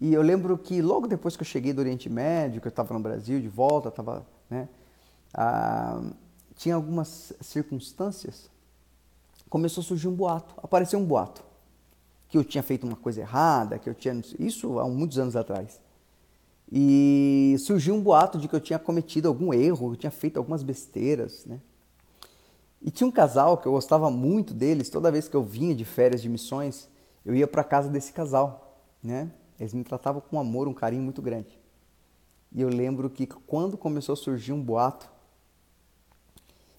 E eu lembro que logo depois que eu cheguei do Oriente Médio, que eu estava no Brasil de volta, tava, né? Ah, tinha algumas circunstâncias, começou a surgir um boato, apareceu um boato, que eu tinha feito uma coisa errada, que eu tinha, isso há muitos anos atrás. E surgiu um boato de que eu tinha cometido algum erro, eu tinha feito algumas besteiras, né? E tinha um casal que eu gostava muito deles, toda vez que eu vinha de férias de missões, eu ia para casa desse casal, né? Eles me tratavam com amor, um carinho muito grande. E eu lembro que quando começou a surgir um boato,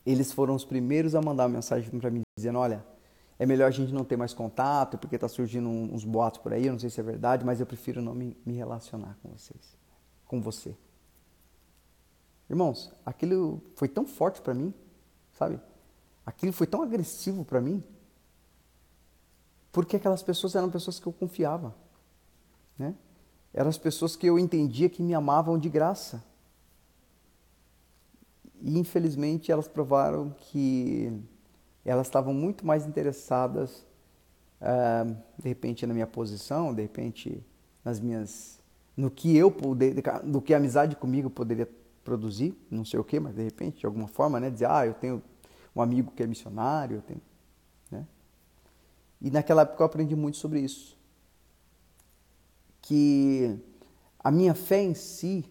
eles foram os primeiros a mandar uma mensagem para mim dizendo: "Olha, é melhor a gente não ter mais contato, porque está surgindo uns boatos por aí, eu não sei se é verdade, mas eu prefiro não me, me relacionar com vocês, com você. Irmãos, aquilo foi tão forte para mim, sabe? Aquilo foi tão agressivo para mim, porque aquelas pessoas eram pessoas que eu confiava, né? Eram as pessoas que eu entendia que me amavam de graça. E infelizmente elas provaram que elas estavam muito mais interessadas, uh, de repente, na minha posição, de repente, nas minhas, no que eu poder, do que a amizade comigo poderia produzir, não sei o que, mas de repente, de alguma forma, né, dizer, ah, eu tenho um amigo que é missionário, eu tenho, né? E naquela época eu aprendi muito sobre isso, que a minha fé em si,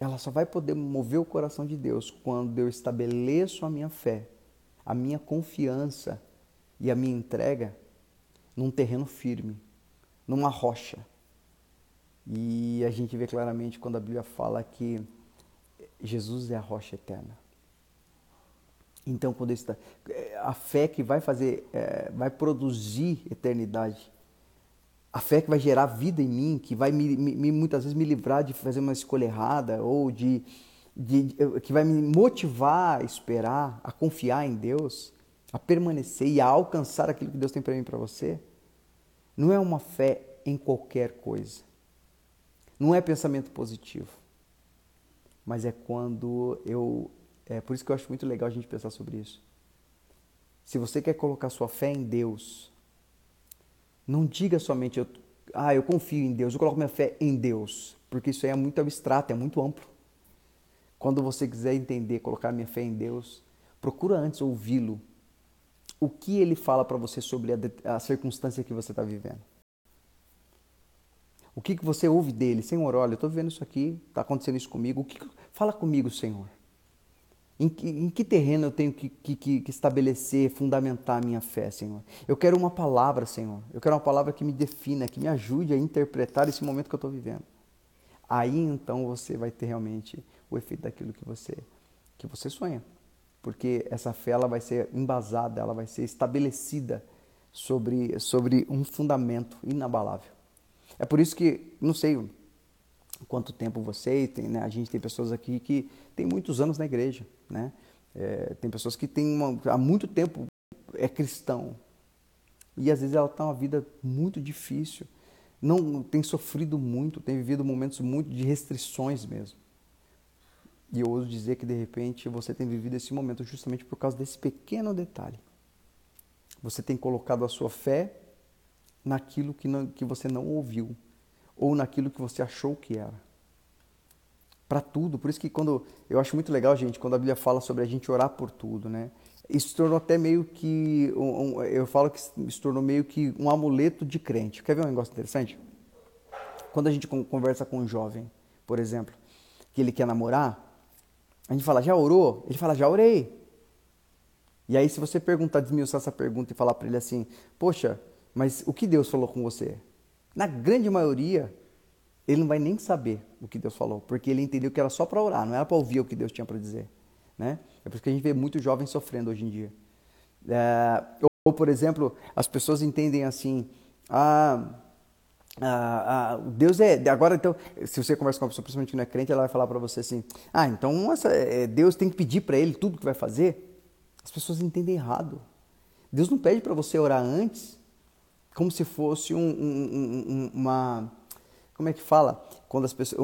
ela só vai poder mover o coração de Deus quando eu estabeleço a minha fé a minha confiança e a minha entrega num terreno firme, numa rocha. E a gente vê claramente quando a Bíblia fala que Jesus é a rocha eterna. Então, quando está, a fé que vai fazer, é, vai produzir eternidade, a fé que vai gerar vida em mim, que vai me, me, muitas vezes me livrar de fazer uma escolha errada ou de de, que vai me motivar a esperar, a confiar em Deus, a permanecer e a alcançar aquilo que Deus tem para mim e para você, não é uma fé em qualquer coisa. Não é pensamento positivo. Mas é quando eu. É por isso que eu acho muito legal a gente pensar sobre isso. Se você quer colocar sua fé em Deus, não diga somente, eu, ah, eu confio em Deus, eu coloco minha fé em Deus, porque isso aí é muito abstrato, é muito amplo. Quando você quiser entender, colocar minha fé em Deus, procura antes ouvi-lo. O que ele fala para você sobre a, a, circunstância que você está vivendo? O que, que você ouve dele? Senhor, olha, eu estou vivendo isso aqui, está acontecendo isso comigo. O que, fala comigo, Senhor. Em que, em que terreno eu tenho que, que, que, estabelecer, fundamentar a minha fé, Senhor? Eu quero uma palavra, Senhor. Eu quero uma palavra que me defina, que me ajude a interpretar esse momento que eu estou vivendo. Aí então você vai ter realmente o efeito daquilo que você, que você sonha. Porque essa fé ela vai ser embasada, ela vai ser estabelecida sobre, sobre um fundamento inabalável. É por isso que, não sei quanto tempo você tem, né? A gente tem pessoas aqui que tem muitos anos na igreja, né? É, tem pessoas que têm uma, há muito tempo é cristão e às vezes ela está uma vida muito difícil, não tem sofrido muito, tem vivido momentos muito de restrições mesmo. E eu ouso dizer que de repente você tem vivido esse momento justamente por causa desse pequeno detalhe. Você tem colocado a sua fé naquilo que, não, que você não ouviu ou naquilo que você achou que era. Para tudo. Por isso que quando eu acho muito legal, gente, quando a Bíblia fala sobre a gente orar por tudo, né? Isso se tornou até meio que um, eu falo que se tornou meio que um amuleto de crente. Quer ver um negócio interessante? Quando a gente conversa com um jovem, por exemplo, que ele quer namorar, a gente fala: "Já orou?" Ele fala: "Já orei". E aí se você perguntar, desmiuçar essa pergunta e falar para ele assim: "Poxa, mas o que Deus falou com você? Na grande maioria, ele não vai nem saber o que Deus falou, porque ele entendeu que era só para orar, não era para ouvir o que Deus tinha para dizer. Né? É por isso que a gente vê muitos jovens sofrendo hoje em dia. É, ou, por exemplo, as pessoas entendem assim: ah, ah, ah, Deus é. Agora, então, se você conversa com uma pessoa, principalmente que não é crente, ela vai falar para você assim: ah, então essa, é, Deus tem que pedir para ele tudo que vai fazer. As pessoas entendem errado. Deus não pede para você orar antes como se fosse um, um, um, uma. Como é que fala? Quando as pessoas.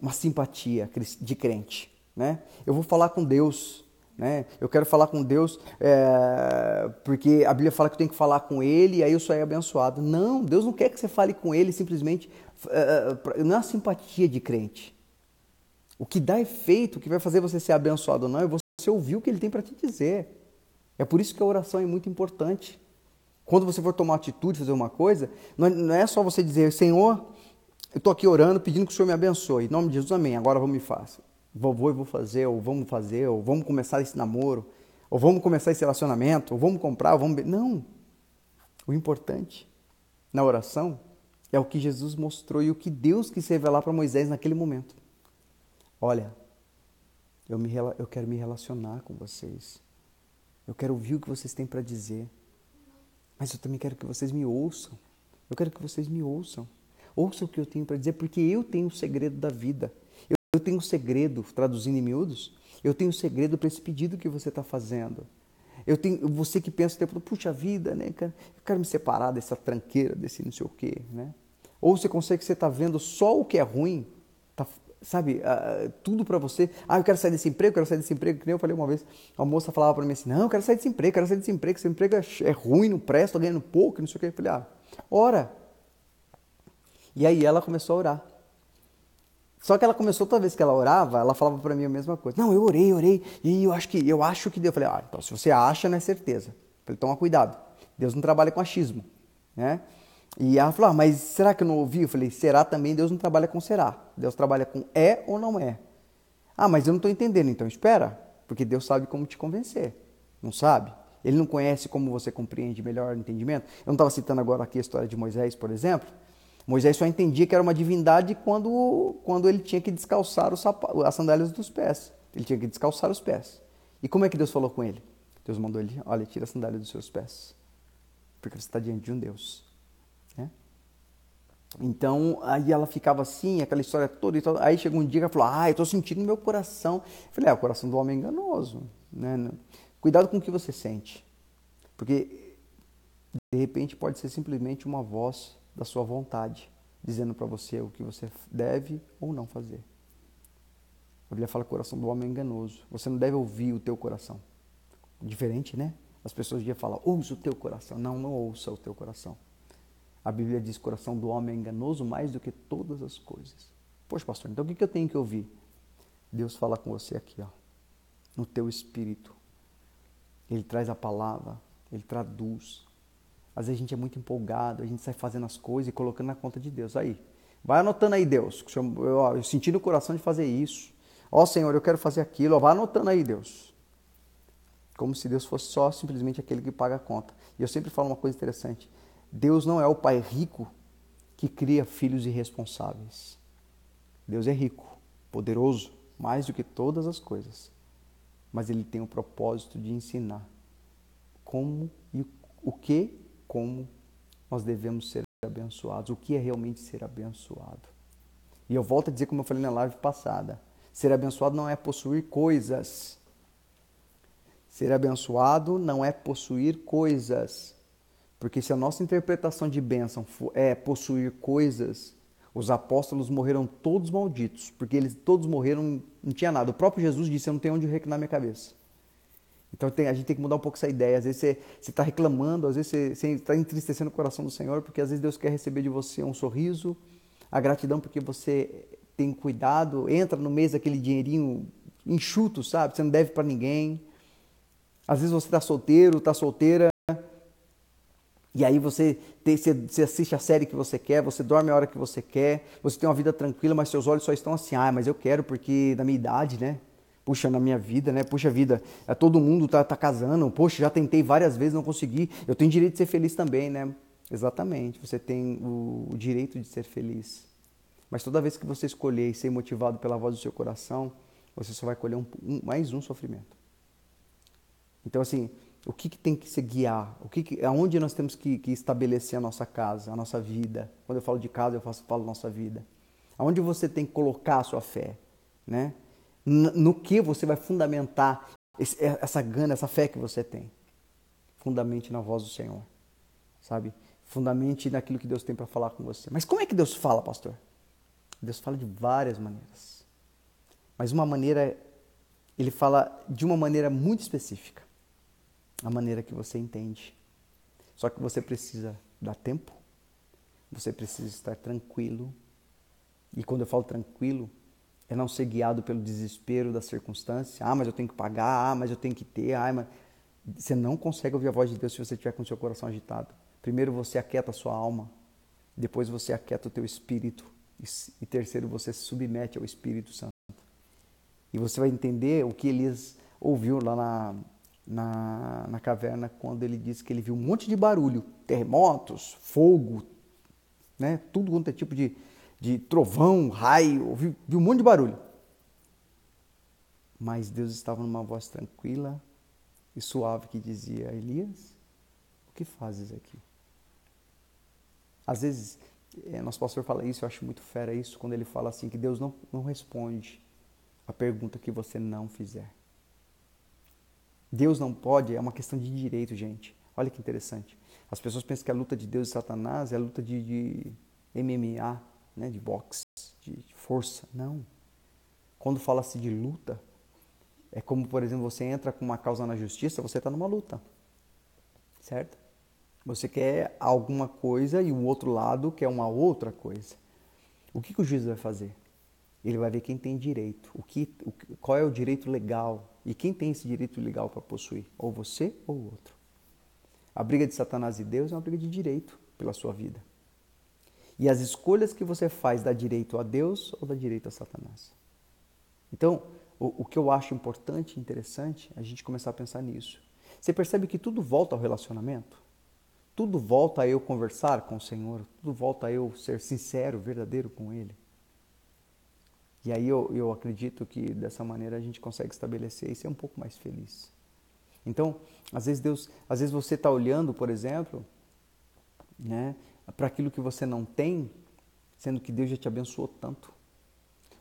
uma simpatia de crente. Né? Eu vou falar com Deus. Né? Eu quero falar com Deus é, porque a Bíblia fala que eu tenho que falar com Ele e aí eu sou abençoado. Não, Deus não quer que você fale com Ele simplesmente. É, não é uma simpatia de crente. O que dá efeito, o que vai fazer você ser abençoado ou não, é você ouvir o que Ele tem para te dizer. É por isso que a oração é muito importante. Quando você for tomar atitude, fazer uma coisa, não é, é só você dizer, Senhor, eu estou aqui orando, pedindo que o Senhor me abençoe. Em nome de Jesus, amém. Agora vamos e faça. Vou e vou fazer, ou vamos fazer, ou vamos começar esse namoro, ou vamos começar esse relacionamento, ou vamos comprar, ou vamos... Não. O importante na oração é o que Jesus mostrou e o que Deus quis revelar para Moisés naquele momento. Olha, eu, me, eu quero me relacionar com vocês. Eu quero ouvir o que vocês têm para dizer. Mas eu também quero que vocês me ouçam. Eu quero que vocês me ouçam. Ouçam o que eu tenho para dizer, porque eu tenho o segredo da vida. Eu tenho o segredo, traduzindo em miúdos, eu tenho o segredo para esse pedido que você está fazendo. Eu tenho, você que pensa o tempo, puxa vida, né? Eu quero me separar dessa tranqueira, desse não sei o quê, né? Ou você consegue você está vendo só o que é ruim, tá, sabe, uh, tudo para você. Ah, eu quero sair desse emprego, quero sair desse emprego. Que nem eu falei uma vez, a moça falava para mim assim: Não, eu quero sair desse emprego, quero sair desse emprego. Esse emprego é, é ruim, não presta, ganhando pouco, não sei o que. Eu falei: Ah, ora. E aí ela começou a orar. Só que ela começou toda vez que ela orava, ela falava para mim a mesma coisa. Não, eu orei, orei, e eu acho que eu acho que Deus. Eu falei: Ah, então se você acha, não é certeza. Eu falei: Toma cuidado. Deus não trabalha com achismo, né? E ela falou: ah, mas será que eu não ouvi? Eu falei: será também? Deus não trabalha com será. Deus trabalha com é ou não é. Ah, mas eu não estou entendendo. Então espera, porque Deus sabe como te convencer. Não sabe? Ele não conhece como você compreende melhor o entendimento. Eu não estava citando agora aqui a história de Moisés, por exemplo. Moisés só entendia que era uma divindade quando, quando ele tinha que descalçar os as sandálias dos pés. Ele tinha que descalçar os pés. E como é que Deus falou com ele? Deus mandou ele: olha, tira a sandália dos seus pés. Porque você está diante de um Deus. Então, aí ela ficava assim, aquela história toda. Aí chegou um dia que ela falou: Ah, eu estou sentindo meu coração. Eu falei: É, o coração do homem é enganoso. Né? Cuidado com o que você sente. Porque, de repente, pode ser simplesmente uma voz da sua vontade, dizendo para você o que você deve ou não fazer. A Bíblia fala que o coração do homem é enganoso. Você não deve ouvir o teu coração. Diferente, né? As pessoas iam falar: Ouça o teu coração. Não, não ouça o teu coração. A Bíblia diz que o coração do homem é enganoso mais do que todas as coisas. Poxa, pastor, então o que eu tenho que ouvir? Deus fala com você aqui, ó, no teu espírito. Ele traz a palavra, ele traduz. Às vezes a gente é muito empolgado, a gente sai fazendo as coisas e colocando na conta de Deus. Aí, vai anotando aí, Deus. Eu, eu, senti no coração de fazer isso. Ó oh, Senhor, eu quero fazer aquilo. Vá anotando aí, Deus. Como se Deus fosse só simplesmente aquele que paga a conta. E eu sempre falo uma coisa interessante. Deus não é o pai rico que cria filhos irresponsáveis. Deus é rico, poderoso, mais do que todas as coisas. Mas ele tem o propósito de ensinar como e o que, como nós devemos ser abençoados, o que é realmente ser abençoado. E eu volto a dizer, como eu falei na live passada: ser abençoado não é possuir coisas. Ser abençoado não é possuir coisas. Porque se a nossa interpretação de bênção é possuir coisas, os apóstolos morreram todos malditos, porque eles todos morreram, não tinha nada. O próprio Jesus disse: Eu não tenho onde reclinar minha cabeça. Então tem, a gente tem que mudar um pouco essa ideia. Às vezes você está reclamando, às vezes você está entristecendo o coração do Senhor, porque às vezes Deus quer receber de você um sorriso, a gratidão porque você tem cuidado, entra no mês aquele dinheirinho enxuto, sabe? Você não deve para ninguém. Às vezes você está solteiro, está solteira, e aí você, tem, você, assiste a série que você quer, você dorme a hora que você quer, você tem uma vida tranquila, mas seus olhos só estão assim, ah, mas eu quero porque na minha idade, né? Puxa, na minha vida, né? Puxa vida, é, todo mundo tá, tá casando, poxa, já tentei várias vezes, não consegui, eu tenho direito de ser feliz também, né? Exatamente, você tem o, o direito de ser feliz. Mas toda vez que você escolher e ser motivado pela voz do seu coração, você só vai colher um, um, mais um sofrimento. Então, assim, o que, que tem que se guiar? O que, que aonde nós temos que, que, estabelecer a nossa casa, a nossa vida? Quando eu falo de casa, eu faço, falo nossa vida. Aonde você tem que colocar a sua fé, né? No que você vai fundamentar esse, essa gana, essa fé que você tem? Fundamente na voz do Senhor, sabe? Fundamente naquilo que Deus tem para falar com você. Mas como é que Deus fala, pastor? Deus fala de várias maneiras. Mas uma maneira, ele fala de uma maneira muito específica a maneira que você entende. Só que você precisa dar tempo, você precisa estar tranquilo. E quando eu falo tranquilo, é não ser guiado pelo desespero da circunstância. Ah, mas eu tenho que pagar, ah, mas eu tenho que ter, ah, mas. Você não consegue ouvir a voz de Deus se você estiver com o seu coração agitado. Primeiro você aquieta a sua alma, depois você aquieta o teu espírito, e terceiro você se submete ao Espírito Santo. E você vai entender o que Elias ouviu lá na, na, na caverna quando ele disse que ele viu um monte de barulho, terremotos, fogo, né? tudo quanto é tipo de, de trovão, raio, viu, viu um monte de barulho. Mas Deus estava numa voz tranquila e suave que dizia: Elias, o que fazes aqui? Às vezes, é, nosso pastor fala isso, eu acho muito fera isso, quando ele fala assim: que Deus não, não responde a pergunta que você não fizer. Deus não pode, é uma questão de direito, gente. Olha que interessante. As pessoas pensam que a luta de Deus e Satanás é a luta de, de MMA, né, de boxe, de força. Não. Quando fala-se de luta, é como, por exemplo, você entra com uma causa na justiça, você está numa luta. Certo? Você quer alguma coisa e o outro lado quer uma outra coisa. O que, que o juiz vai fazer? Ele vai ver quem tem direito, o que, o, qual é o direito legal, e quem tem esse direito legal para possuir? Ou você ou o outro. A briga de Satanás e Deus é uma briga de direito pela sua vida. E as escolhas que você faz dá direito a Deus ou dá direito a Satanás. Então, o, o que eu acho importante e interessante é a gente começar a pensar nisso. Você percebe que tudo volta ao relacionamento? Tudo volta a eu conversar com o Senhor, tudo volta a eu ser sincero, verdadeiro com Ele. E aí eu, eu acredito que dessa maneira a gente consegue estabelecer e ser um pouco mais feliz. Então, às vezes Deus, às vezes você está olhando, por exemplo, né, para aquilo que você não tem, sendo que Deus já te abençoou tanto.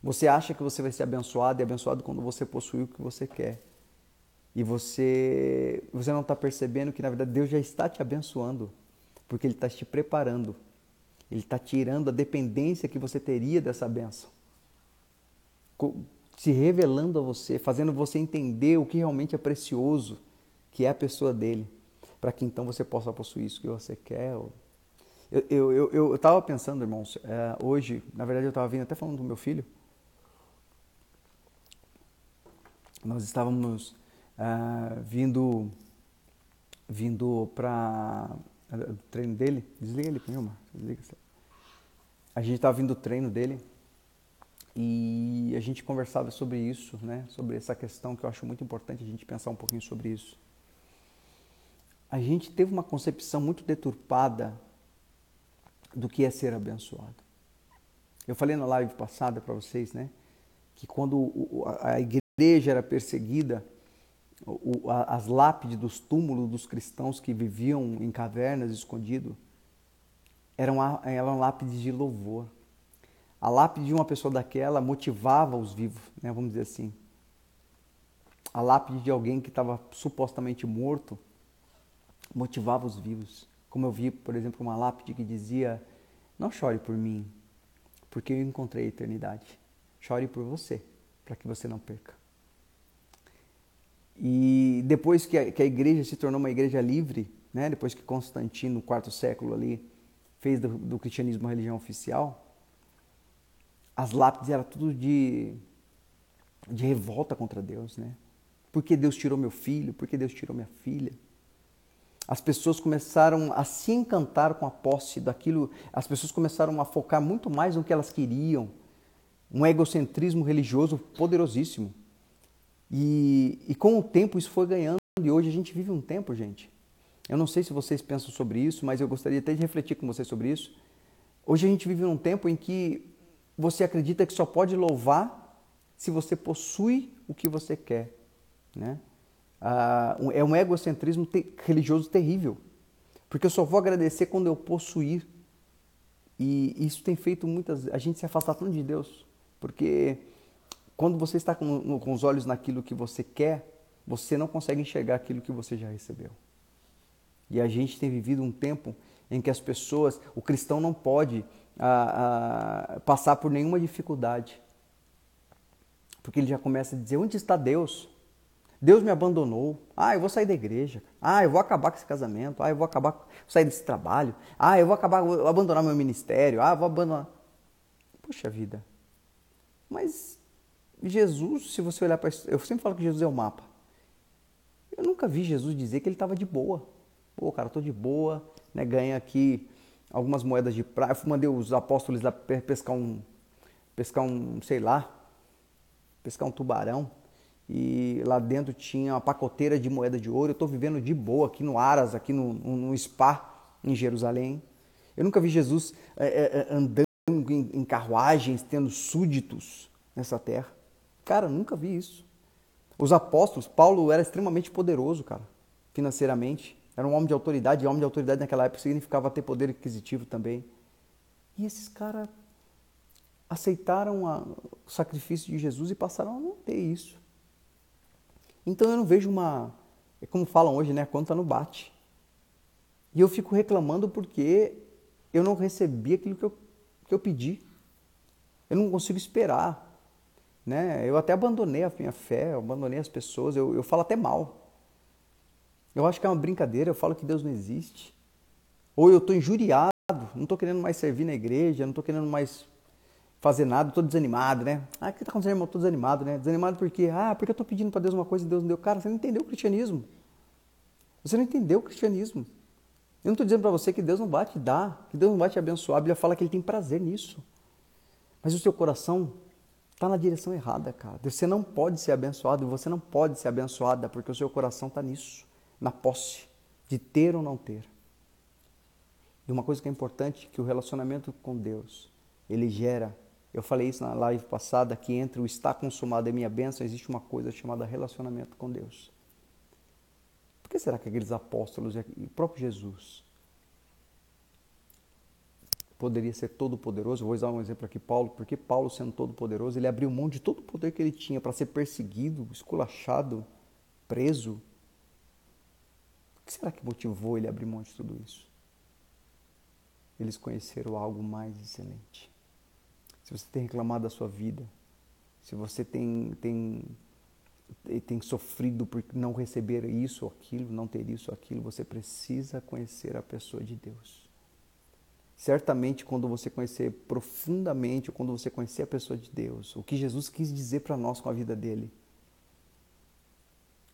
Você acha que você vai ser abençoado e abençoado quando você possui o que você quer. E você, você não está percebendo que na verdade Deus já está te abençoando, porque Ele está te preparando. Ele está tirando a dependência que você teria dessa benção se revelando a você, fazendo você entender o que realmente é precioso, que é a pessoa dele, para que então você possa possuir isso que você quer. Eu eu eu, eu, estava pensando, irmãos, é, hoje, na verdade eu estava vindo até falando do meu filho. Nós estávamos é, vindo vindo para o treino dele. Desliga ele para mim, Desliga. A gente estava vindo do treino dele E a gente conversava sobre isso, né? Sobre essa questão que eu acho muito importante a gente pensar um pouquinho sobre isso. A gente teve uma concepção muito deturpada do que é ser abençoado. Eu falei na live passada para vocês, né? Que quando a igreja era perseguida, as lápides dos túmulos dos cristãos que viviam em cavernas escondidos eram, eram lápides de louvor. A lápide de uma pessoa daquela motivava os vivos, né, vamos dizer assim. A lápide de alguém que estava supostamente morto motivava os vivos. Como eu vi, por exemplo, uma lápide que dizia: Não chore por mim, porque eu encontrei a eternidade. Chore por você, para que você não perca. E depois que a, que a, igreja se tornou uma igreja livre, né, depois que Constantino, no quarto século ali, fez do, do cristianismo uma religião oficial, as lápides eram tudo de, de revolta contra Deus, né? Por que Deus tirou meu filho? Por que Deus tirou minha filha? As pessoas começaram a se encantar com a posse daquilo, as pessoas começaram a focar muito mais no que elas queriam. Um egocentrismo religioso poderosíssimo. E, e com o tempo isso foi ganhando, e hoje a gente vive um tempo, gente. Eu não sei se vocês pensam sobre isso, mas eu gostaria até de refletir com vocês sobre isso. Hoje a gente vive num tempo em que você acredita que só pode louvar se você possui o que você quer. Né? Ah, é um egocentrismo te religioso terrível. Porque eu só vou agradecer quando eu possuir. E isso tem feito muitas. a gente se afastar tanto de Deus. Porque quando você está com, com os olhos naquilo que você quer, você não consegue enxergar aquilo que você já recebeu. E a gente tem vivido um tempo em que as pessoas, o cristão não pode a, a passar por nenhuma dificuldade. Porque ele já começa a dizer: onde está Deus? Deus me abandonou. Ah, eu vou sair da igreja. Ah, eu vou acabar com esse casamento. Ah, eu vou acabar, vou sair desse trabalho. Ah, eu vou acabar, vou abandonar meu ministério. Ah, vou abandonar. Puxa vida. Mas Jesus, se você olhar para eu sempre falo que Jesus é o mapa. Eu nunca vi Jesus dizer que ele estava de boa. Pô, cara, tô de boa, né? Ganha aqui algumas moedas de prata. Eu mandei os apóstolos lá pescar um, pescar um, sei lá, pescar um tubarão. E lá dentro tinha uma pacoteira de moeda de ouro. Eu estou vivendo de boa aqui no Aras, aqui no, no Spa, em Jerusalém. Eu nunca vi Jesus é, é, andando em, em carruagens, tendo súditos nessa terra. Cara, nunca vi isso. Os apóstolos, Paulo era extremamente poderoso, cara, financeiramente. Era um homem de autoridade, e homem de autoridade naquela época significava ter poder aquisitivo também. E esses caras aceitaram a, o sacrifício de Jesus e passaram a não ter isso. Então eu não vejo uma. É como falam hoje, né? A conta não bate. E eu fico reclamando porque eu não recebi aquilo que eu, que eu pedi. Eu não consigo esperar. Né? Eu até abandonei a minha fé, eu abandonei as pessoas, eu, eu falo até mal. Eu acho que é uma brincadeira, eu falo que Deus não existe. Ou eu estou injuriado, não estou querendo mais servir na igreja, não estou querendo mais fazer nada, estou desanimado, né? Ah, o que está acontecendo, irmão? Estou desanimado, né? Desanimado por quê? Ah, porque eu estou pedindo para Deus uma coisa e Deus não deu. Cara, você não entendeu o cristianismo. Você não entendeu o cristianismo. Eu não estou dizendo para você que Deus não vai te dar, que Deus não vai te abençoar. A Bíblia fala que Ele tem prazer nisso. Mas o seu coração está na direção errada, cara. Você não pode ser abençoado, você não pode ser abençoada porque o seu coração está nisso na posse de ter ou não ter. E uma coisa que é importante, que o relacionamento com Deus, ele gera, eu falei isso na live passada, que entre o está consumado e minha bênção existe uma coisa chamada relacionamento com Deus. Por que será que aqueles apóstolos e o próprio Jesus poderia ser todo poderoso? Vou usar um exemplo aqui, Paulo, porque Paulo sendo todo poderoso, ele abriu mão de todo o poder que ele tinha para ser perseguido, esculachado, preso, que será que motivou ele a abrir mão de tudo isso? Eles conheceram algo mais excelente. Se você tem reclamado da sua vida, se você tem, tem, tem sofrido por não receber isso ou aquilo, não ter isso ou aquilo, você precisa conhecer a pessoa de Deus. Certamente, quando você conhecer profundamente, ou quando você conhecer a pessoa de Deus, o que Jesus quis dizer para nós com a vida dele,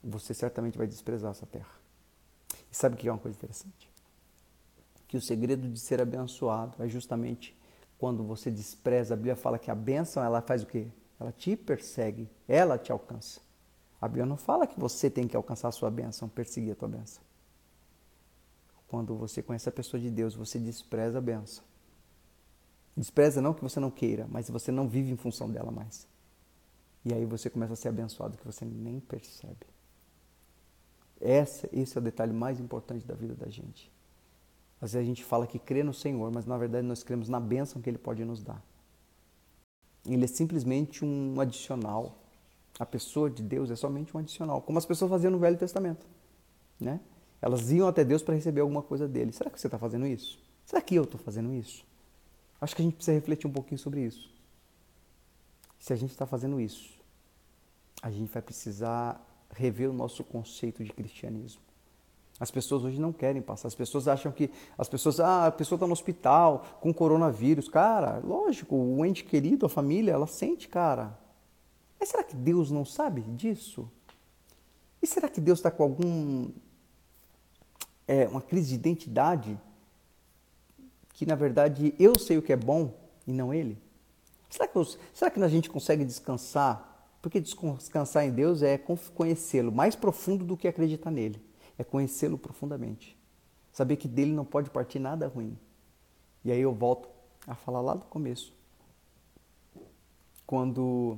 você certamente vai desprezar essa terra. E sabe o que é uma coisa interessante? Que o segredo de ser abençoado é justamente quando você despreza, a Bíblia fala que a bênção ela faz o quê? Ela te persegue, ela te alcança. A Bíblia não fala que você tem que alcançar a sua bênção, perseguir a tua bênção. Quando você conhece a pessoa de Deus, você despreza a bênção. Despreza não que você não queira, mas você não vive em função dela mais. E aí você começa a ser abençoado que você nem percebe. Essa, esse é o detalhe mais importante da vida da gente. Às vezes a gente fala que crê no Senhor, mas na verdade nós cremos na bênção que Ele pode nos dar. Ele é simplesmente um adicional. A pessoa de Deus é somente um adicional, como as pessoas faziam no Velho Testamento. Né? Elas iam até Deus para receber alguma coisa dele. Será que você está fazendo isso? Será que eu estou fazendo isso? Acho que a gente precisa refletir um pouquinho sobre isso. Se a gente está fazendo isso, a gente vai precisar rever o nosso conceito de cristianismo. As pessoas hoje não querem passar. As pessoas acham que as pessoas, ah, a pessoa está no hospital com coronavírus. Cara, lógico, o ente querido, a família, ela sente, cara. Mas será que Deus não sabe disso? E será que Deus está com algum é, uma crise de identidade que na verdade eu sei o que é bom e não Ele? Será que, eu, será que a gente consegue descansar? Porque descansar em Deus é conhecê-lo mais profundo do que acreditar nele é conhecê-lo profundamente. Saber que dele não pode partir nada ruim. E aí eu volto a falar lá do começo. Quando,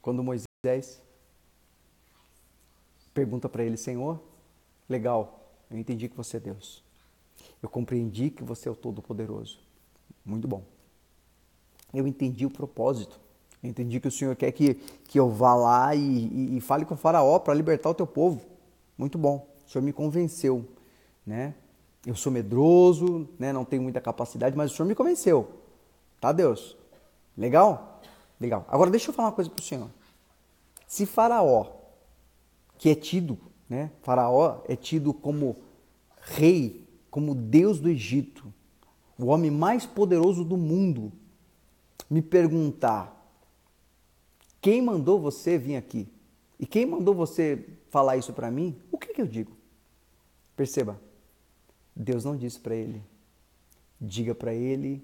quando Moisés pergunta para ele, Senhor, legal, eu entendi que você é Deus. Eu compreendi que você é o Todo-Poderoso. Muito bom. Eu entendi o propósito. Eu entendi que o Senhor quer que, que eu vá lá e, e, e fale com o faraó para libertar o teu povo. Muito bom o Senhor me convenceu, né? Eu sou medroso, né? Não tenho muita capacidade, mas o Senhor me convenceu. Tá, Deus? Legal? Legal. Agora deixa eu falar uma coisa para o Senhor. Se Faraó, que é tido, né? Faraó é tido como rei, como Deus do Egito, o homem mais poderoso do mundo, me perguntar: quem mandou você vir aqui? E quem mandou você falar isso para mim? O que, que eu digo? Perceba, Deus não disse para ele. Diga para ele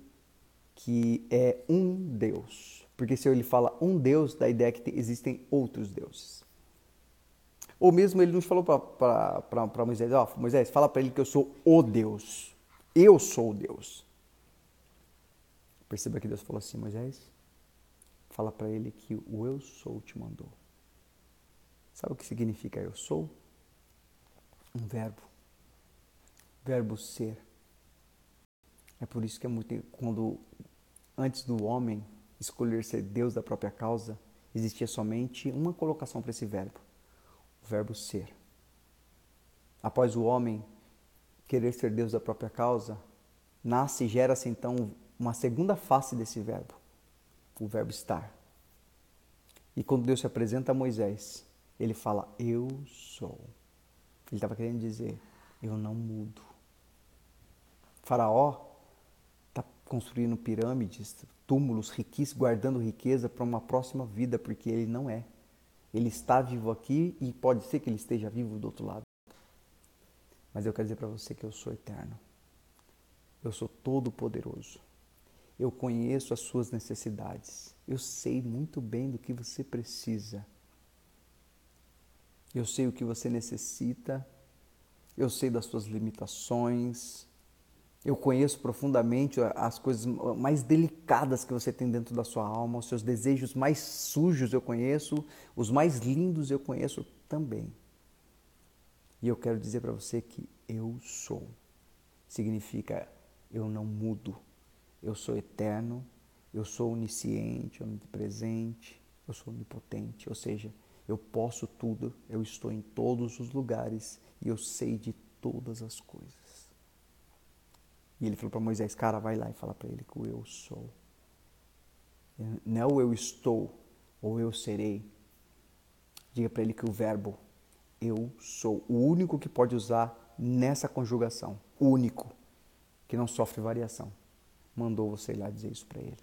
que é um Deus. Porque se ele fala um Deus, dá a ideia que existem outros deuses. Ou mesmo ele nos falou para Moisés, ó, oh, Moisés, fala para ele que eu sou o Deus. Eu sou o Deus. Perceba que Deus falou assim, Moisés, fala para ele que o eu sou te mandou. Sabe o que significa eu sou? Um verbo verbo ser. É por isso que é muito quando antes do homem escolher ser Deus da própria causa, existia somente uma colocação para esse verbo, o verbo ser. Após o homem querer ser Deus da própria causa, nasce e gera-se então uma segunda face desse verbo, o verbo estar. E quando Deus se apresenta a Moisés, ele fala: Eu sou. Ele estava querendo dizer: Eu não mudo. Faraó está construindo pirâmides, túmulos riquíssimos, guardando riqueza para uma próxima vida, porque ele não é. Ele está vivo aqui e pode ser que ele esteja vivo do outro lado. Mas eu quero dizer para você que eu sou eterno. Eu sou todo-poderoso. Eu conheço as suas necessidades. Eu sei muito bem do que você precisa. Eu sei o que você necessita. Eu sei das suas limitações. Eu conheço profundamente as coisas mais delicadas que você tem dentro da sua alma, os seus desejos mais sujos eu conheço, os mais lindos eu conheço também. E eu quero dizer para você que eu sou. Significa eu não mudo. Eu sou eterno, eu sou onisciente, onipresente, eu sou onipotente, ou seja, eu posso tudo, eu estou em todos os lugares e eu sei de todas as coisas. E ele falou para Moisés: Cara, vai lá e fala para ele que o eu sou. Não eu estou ou eu serei. Diga para ele que o verbo eu sou, o único que pode usar nessa conjugação, único, que não sofre variação, mandou você ir lá dizer isso para ele.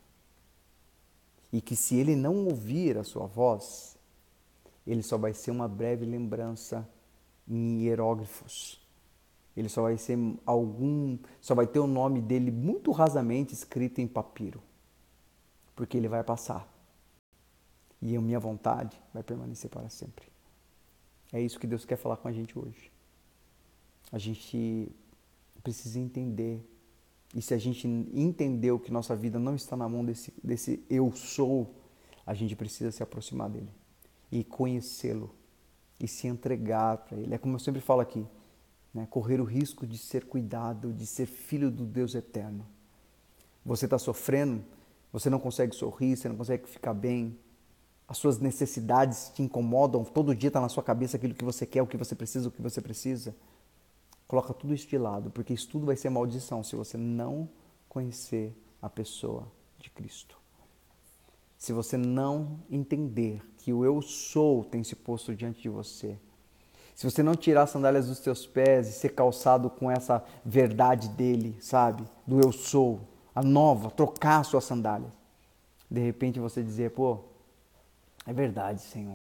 E que se ele não ouvir a sua voz, ele só vai ser uma breve lembrança em hieróglifos ele só vai ser algum, só vai ter o nome dele muito rasamente escrito em papiro. porque ele vai passar. E a minha vontade vai permanecer para sempre. É isso que Deus quer falar com a gente hoje. A gente precisa entender. E se a gente entendeu que nossa vida não está na mão desse, desse eu sou, a gente precisa se aproximar dele e conhecê-lo e se entregar para ele. É como eu sempre falo aqui, né? correr o risco de ser cuidado, de ser filho do Deus eterno. Você está sofrendo, você não consegue sorrir, você não consegue ficar bem, as suas necessidades te incomodam, todo dia está na sua cabeça aquilo que você quer, o que você precisa, o que você precisa. Coloca tudo isso de lado, porque isso tudo vai ser maldição se você não conhecer a pessoa de Cristo. Se você não entender que o eu sou tem se posto diante de você, se você não tirar as sandálias dos teus pés e ser calçado com essa verdade dele, sabe? Do eu sou, a nova, trocar as suas sandálias. De repente você dizer, pô, é verdade, Senhor.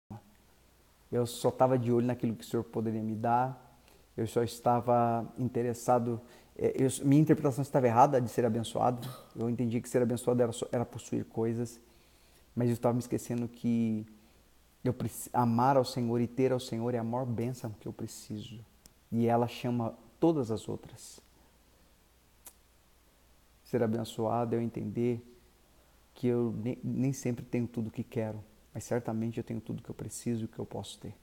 Eu só estava de olho naquilo que o Senhor poderia me dar. Eu só estava interessado. É, eu, minha interpretação estava errada de ser abençoado. Eu entendi que ser abençoado era, era possuir coisas. Mas eu estava me esquecendo que eu amar ao Senhor e ter ao Senhor é a maior bênção que eu preciso. E ela chama todas as outras. Ser abençoado é eu entender que eu nem, nem sempre tenho tudo o que quero mas certamente eu tenho tudo que eu preciso e que eu posso ter.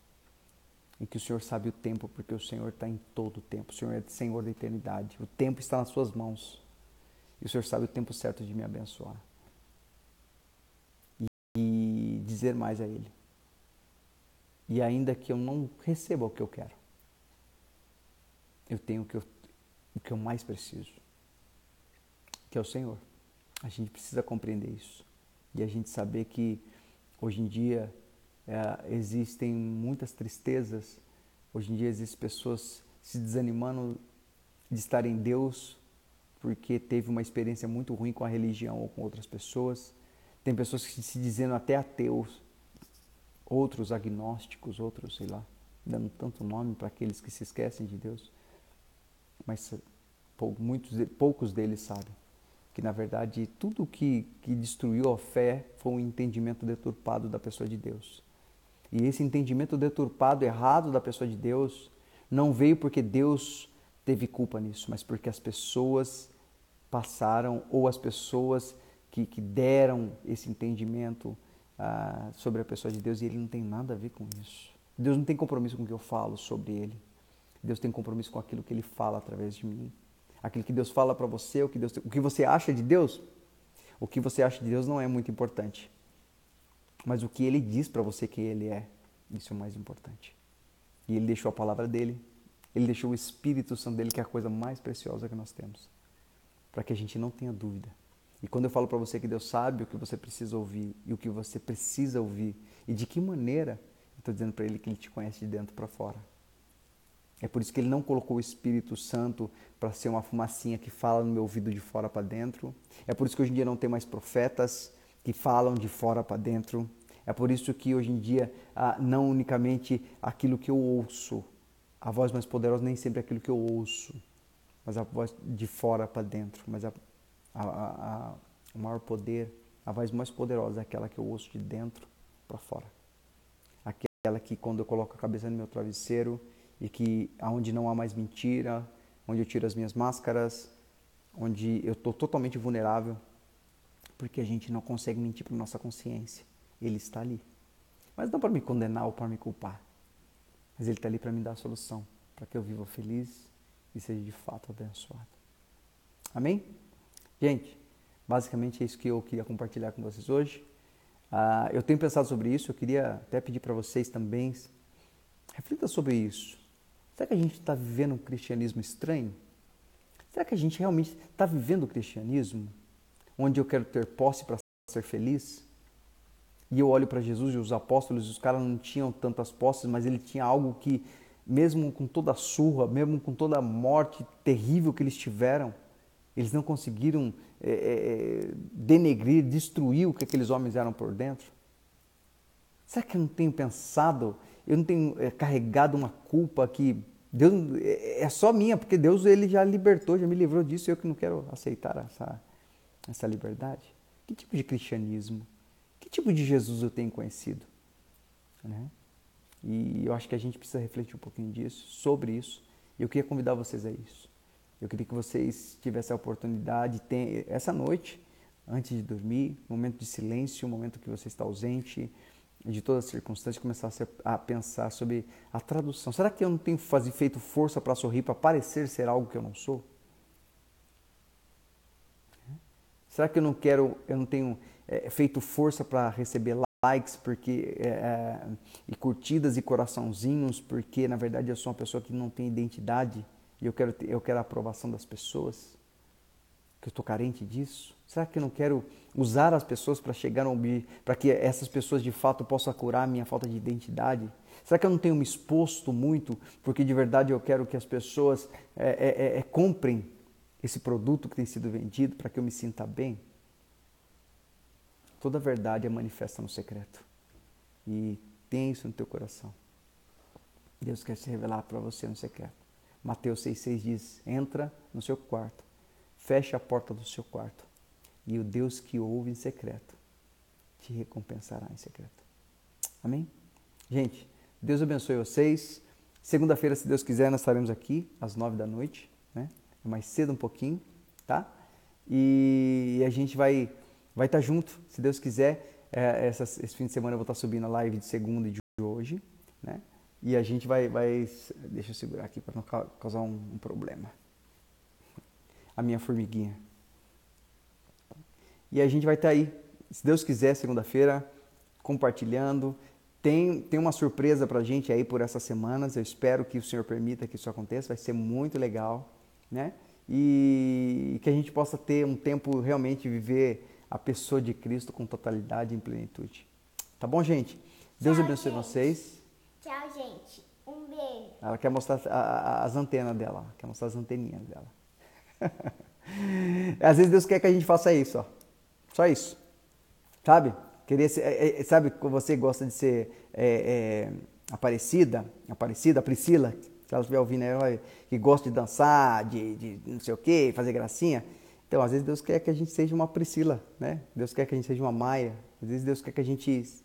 E que o Senhor sabe o tempo, porque o Senhor está em todo o tempo. O Senhor é Senhor da eternidade. O tempo está nas suas mãos. E o Senhor sabe o tempo certo de me abençoar. E, e dizer mais a Ele. E ainda que eu não receba o que eu quero, eu tenho o que eu, o que eu mais preciso, que é o Senhor. A gente precisa compreender isso. E a gente saber que Hoje em dia é, existem muitas tristezas, hoje em dia existem pessoas se desanimando de estar em Deus porque teve uma experiência muito ruim com a religião ou com outras pessoas. Tem pessoas que se dizendo até ateus, outros agnósticos, outros, sei lá, dando tanto nome para aqueles que se esquecem de Deus. Mas muitos, poucos deles sabem que na verdade tudo que, que destruiu a fé foi um entendimento deturpado da pessoa de Deus. E esse entendimento deturpado, errado da pessoa de Deus, não veio porque Deus teve culpa nisso, mas porque as pessoas passaram ou as pessoas que, que deram esse entendimento ah, sobre a pessoa de Deus e ele não tem nada a ver com isso. Deus não tem compromisso com o que eu falo sobre ele. Deus tem compromisso com aquilo que ele fala através de mim aquilo que Deus fala para você, o que, Deus, o que você acha de Deus, o que você acha de Deus não é muito importante. Mas o que ele diz para você que ele é, isso é o mais importante. E ele deixou a palavra dele, ele deixou o Espírito Santo dele, que é a coisa mais preciosa que nós temos, para que a gente não tenha dúvida. E quando eu falo para você que Deus sabe o que você precisa ouvir e o que você precisa ouvir e de que maneira, eu estou dizendo para ele que ele te conhece de dentro para fora. É por isso que ele não colocou o Espírito Santo para ser uma fumacinha que fala no meu ouvido de fora para dentro. É por isso que hoje em dia não tem mais profetas que falam de fora para dentro. É por isso que hoje em dia ah, não unicamente aquilo que eu ouço, a voz mais poderosa nem sempre é aquilo que eu ouço, mas a voz de fora para dentro. Mas a, a, a, o maior poder, a voz mais poderosa é aquela que eu ouço de dentro para fora. Aquela que quando eu coloco a cabeça no meu travesseiro, e que aonde não há mais mentira, onde eu tiro as minhas máscaras, onde eu estou totalmente vulnerável, porque a gente não consegue mentir para nossa consciência. Ele está ali, mas não para me condenar ou para me culpar, mas ele está ali para me dar a solução, para que eu viva feliz e seja de fato abençoado. Amém? Gente, basicamente é isso que eu queria compartilhar com vocês hoje. Uh, eu tenho pensado sobre isso, eu queria até pedir para vocês também, reflita sobre isso. Será que a gente está vivendo um cristianismo estranho? Será que a gente realmente está vivendo o cristianismo onde eu quero ter posse para ser feliz? E eu olho para Jesus e os apóstolos, os caras não tinham tantas posses, mas ele tinha algo que, mesmo com toda a surra, mesmo com toda a morte terrível que eles tiveram, eles não conseguiram é, é, denegrir, destruir o que aqueles homens eram por dentro. Será que eu não tenho pensado eu não tenho é, carregado uma culpa que Deus é, é só minha, porque Deus ele já libertou, já me livrou disso, eu que não quero aceitar essa, essa liberdade. Que tipo de cristianismo? Que tipo de Jesus eu tenho conhecido? Né? E eu acho que a gente precisa refletir um pouquinho disso, sobre isso. E eu queria convidar vocês a isso. Eu queria que vocês tivessem a oportunidade, essa noite, antes de dormir, momento de silêncio, momento que você está ausente de todas as circunstâncias, começar a pensar sobre a tradução. Será que eu não tenho fazer, feito força para sorrir, para parecer ser algo que eu não sou? Será que eu não quero, eu não tenho é, feito força para receber likes porque é, é, e curtidas e coraçãozinhos porque na verdade eu sou uma pessoa que não tem identidade e eu quero eu quero a aprovação das pessoas que eu estou carente disso será que eu não quero usar as pessoas para chegar para que essas pessoas de fato possam curar a minha falta de identidade será que eu não tenho me exposto muito porque de verdade eu quero que as pessoas é, é, é, comprem esse produto que tem sido vendido para que eu me sinta bem Toda verdade é manifesta no secreto. E tem isso no teu coração. Deus quer se revelar para você no secreto. Mateus 6,6 diz: entra no seu quarto, fecha a porta do seu quarto, e o Deus que ouve em secreto te recompensará em secreto. Amém? Gente, Deus abençoe vocês. Segunda-feira, se Deus quiser, nós estaremos aqui às nove da noite, né? É mais cedo um pouquinho, tá? E a gente vai vai estar junto, se Deus quiser. É, essa, esse fim de semana eu vou estar subindo a live de segunda e de hoje, né? E a gente vai, vai deixa eu segurar aqui para não causar um, um problema. A minha formiguinha. E a gente vai estar aí, se Deus quiser, segunda-feira, compartilhando. Tem, tem uma surpresa para a gente aí por essas semanas. Eu espero que o Senhor permita que isso aconteça. Vai ser muito legal, né? E que a gente possa ter um tempo realmente viver a pessoa de Cristo com totalidade e em plenitude. Tá bom, gente? Deus abençoe vocês. Tchau, gente. Um beijo. Ela quer mostrar as antenas dela, quer mostrar as anteninhas dela. [laughs] Às vezes Deus quer que a gente faça isso, ó. Só isso. Sabe? Querer ser, é, é, sabe que você gosta de ser é, é, Aparecida, Aparecida, Priscila, se ela estiver ouvindo aí, que gosta de dançar, de, de não sei o quê, fazer gracinha. Então, às vezes Deus quer que a gente seja uma Priscila, né? Deus quer que a gente seja uma Maia. Às vezes Deus quer que a gente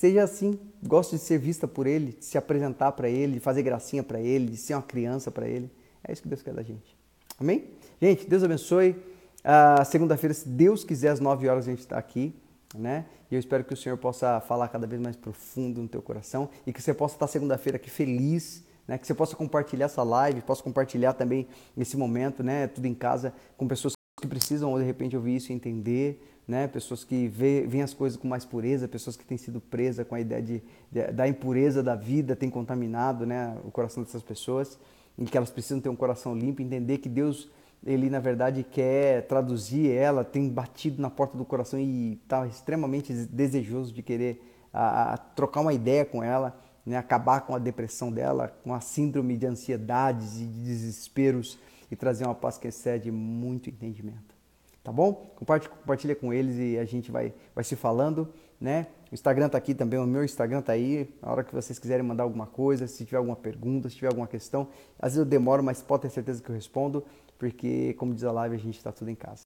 seja assim, goste de ser vista por Ele, de se apresentar para Ele, de fazer gracinha para Ele, de ser uma criança para Ele. É isso que Deus quer da gente. Amém? Gente, Deus abençoe. Uh, Segunda-feira, se Deus quiser, às 9 horas a gente está aqui, né? E eu espero que o Senhor possa falar cada vez mais profundo no teu coração e que você possa estar segunda-feira aqui feliz, né? Que você possa compartilhar essa live, possa compartilhar também esse momento, né? Tudo em casa com pessoas que precisam, de repente, ouvir isso e entender, né? pessoas que veem as coisas com mais pureza, pessoas que têm sido presas com a ideia de, de, da impureza da vida, tem contaminado né? o coração dessas pessoas, e que elas precisam ter um coração limpo, entender que Deus, ele na verdade quer traduzir ela, tem batido na porta do coração e está extremamente desejoso de querer a, a, trocar uma ideia com ela, né? acabar com a depressão dela, com a síndrome de ansiedades e de desesperos e trazer uma paz que excede muito entendimento. Tá bom? Compartilha com eles e a gente vai, vai se falando, né? O Instagram tá aqui também, o meu Instagram tá aí. A hora que vocês quiserem mandar alguma coisa, se tiver alguma pergunta, se tiver alguma questão, às vezes eu demoro, mas pode ter certeza que eu respondo, porque como diz a live, a gente está tudo em casa.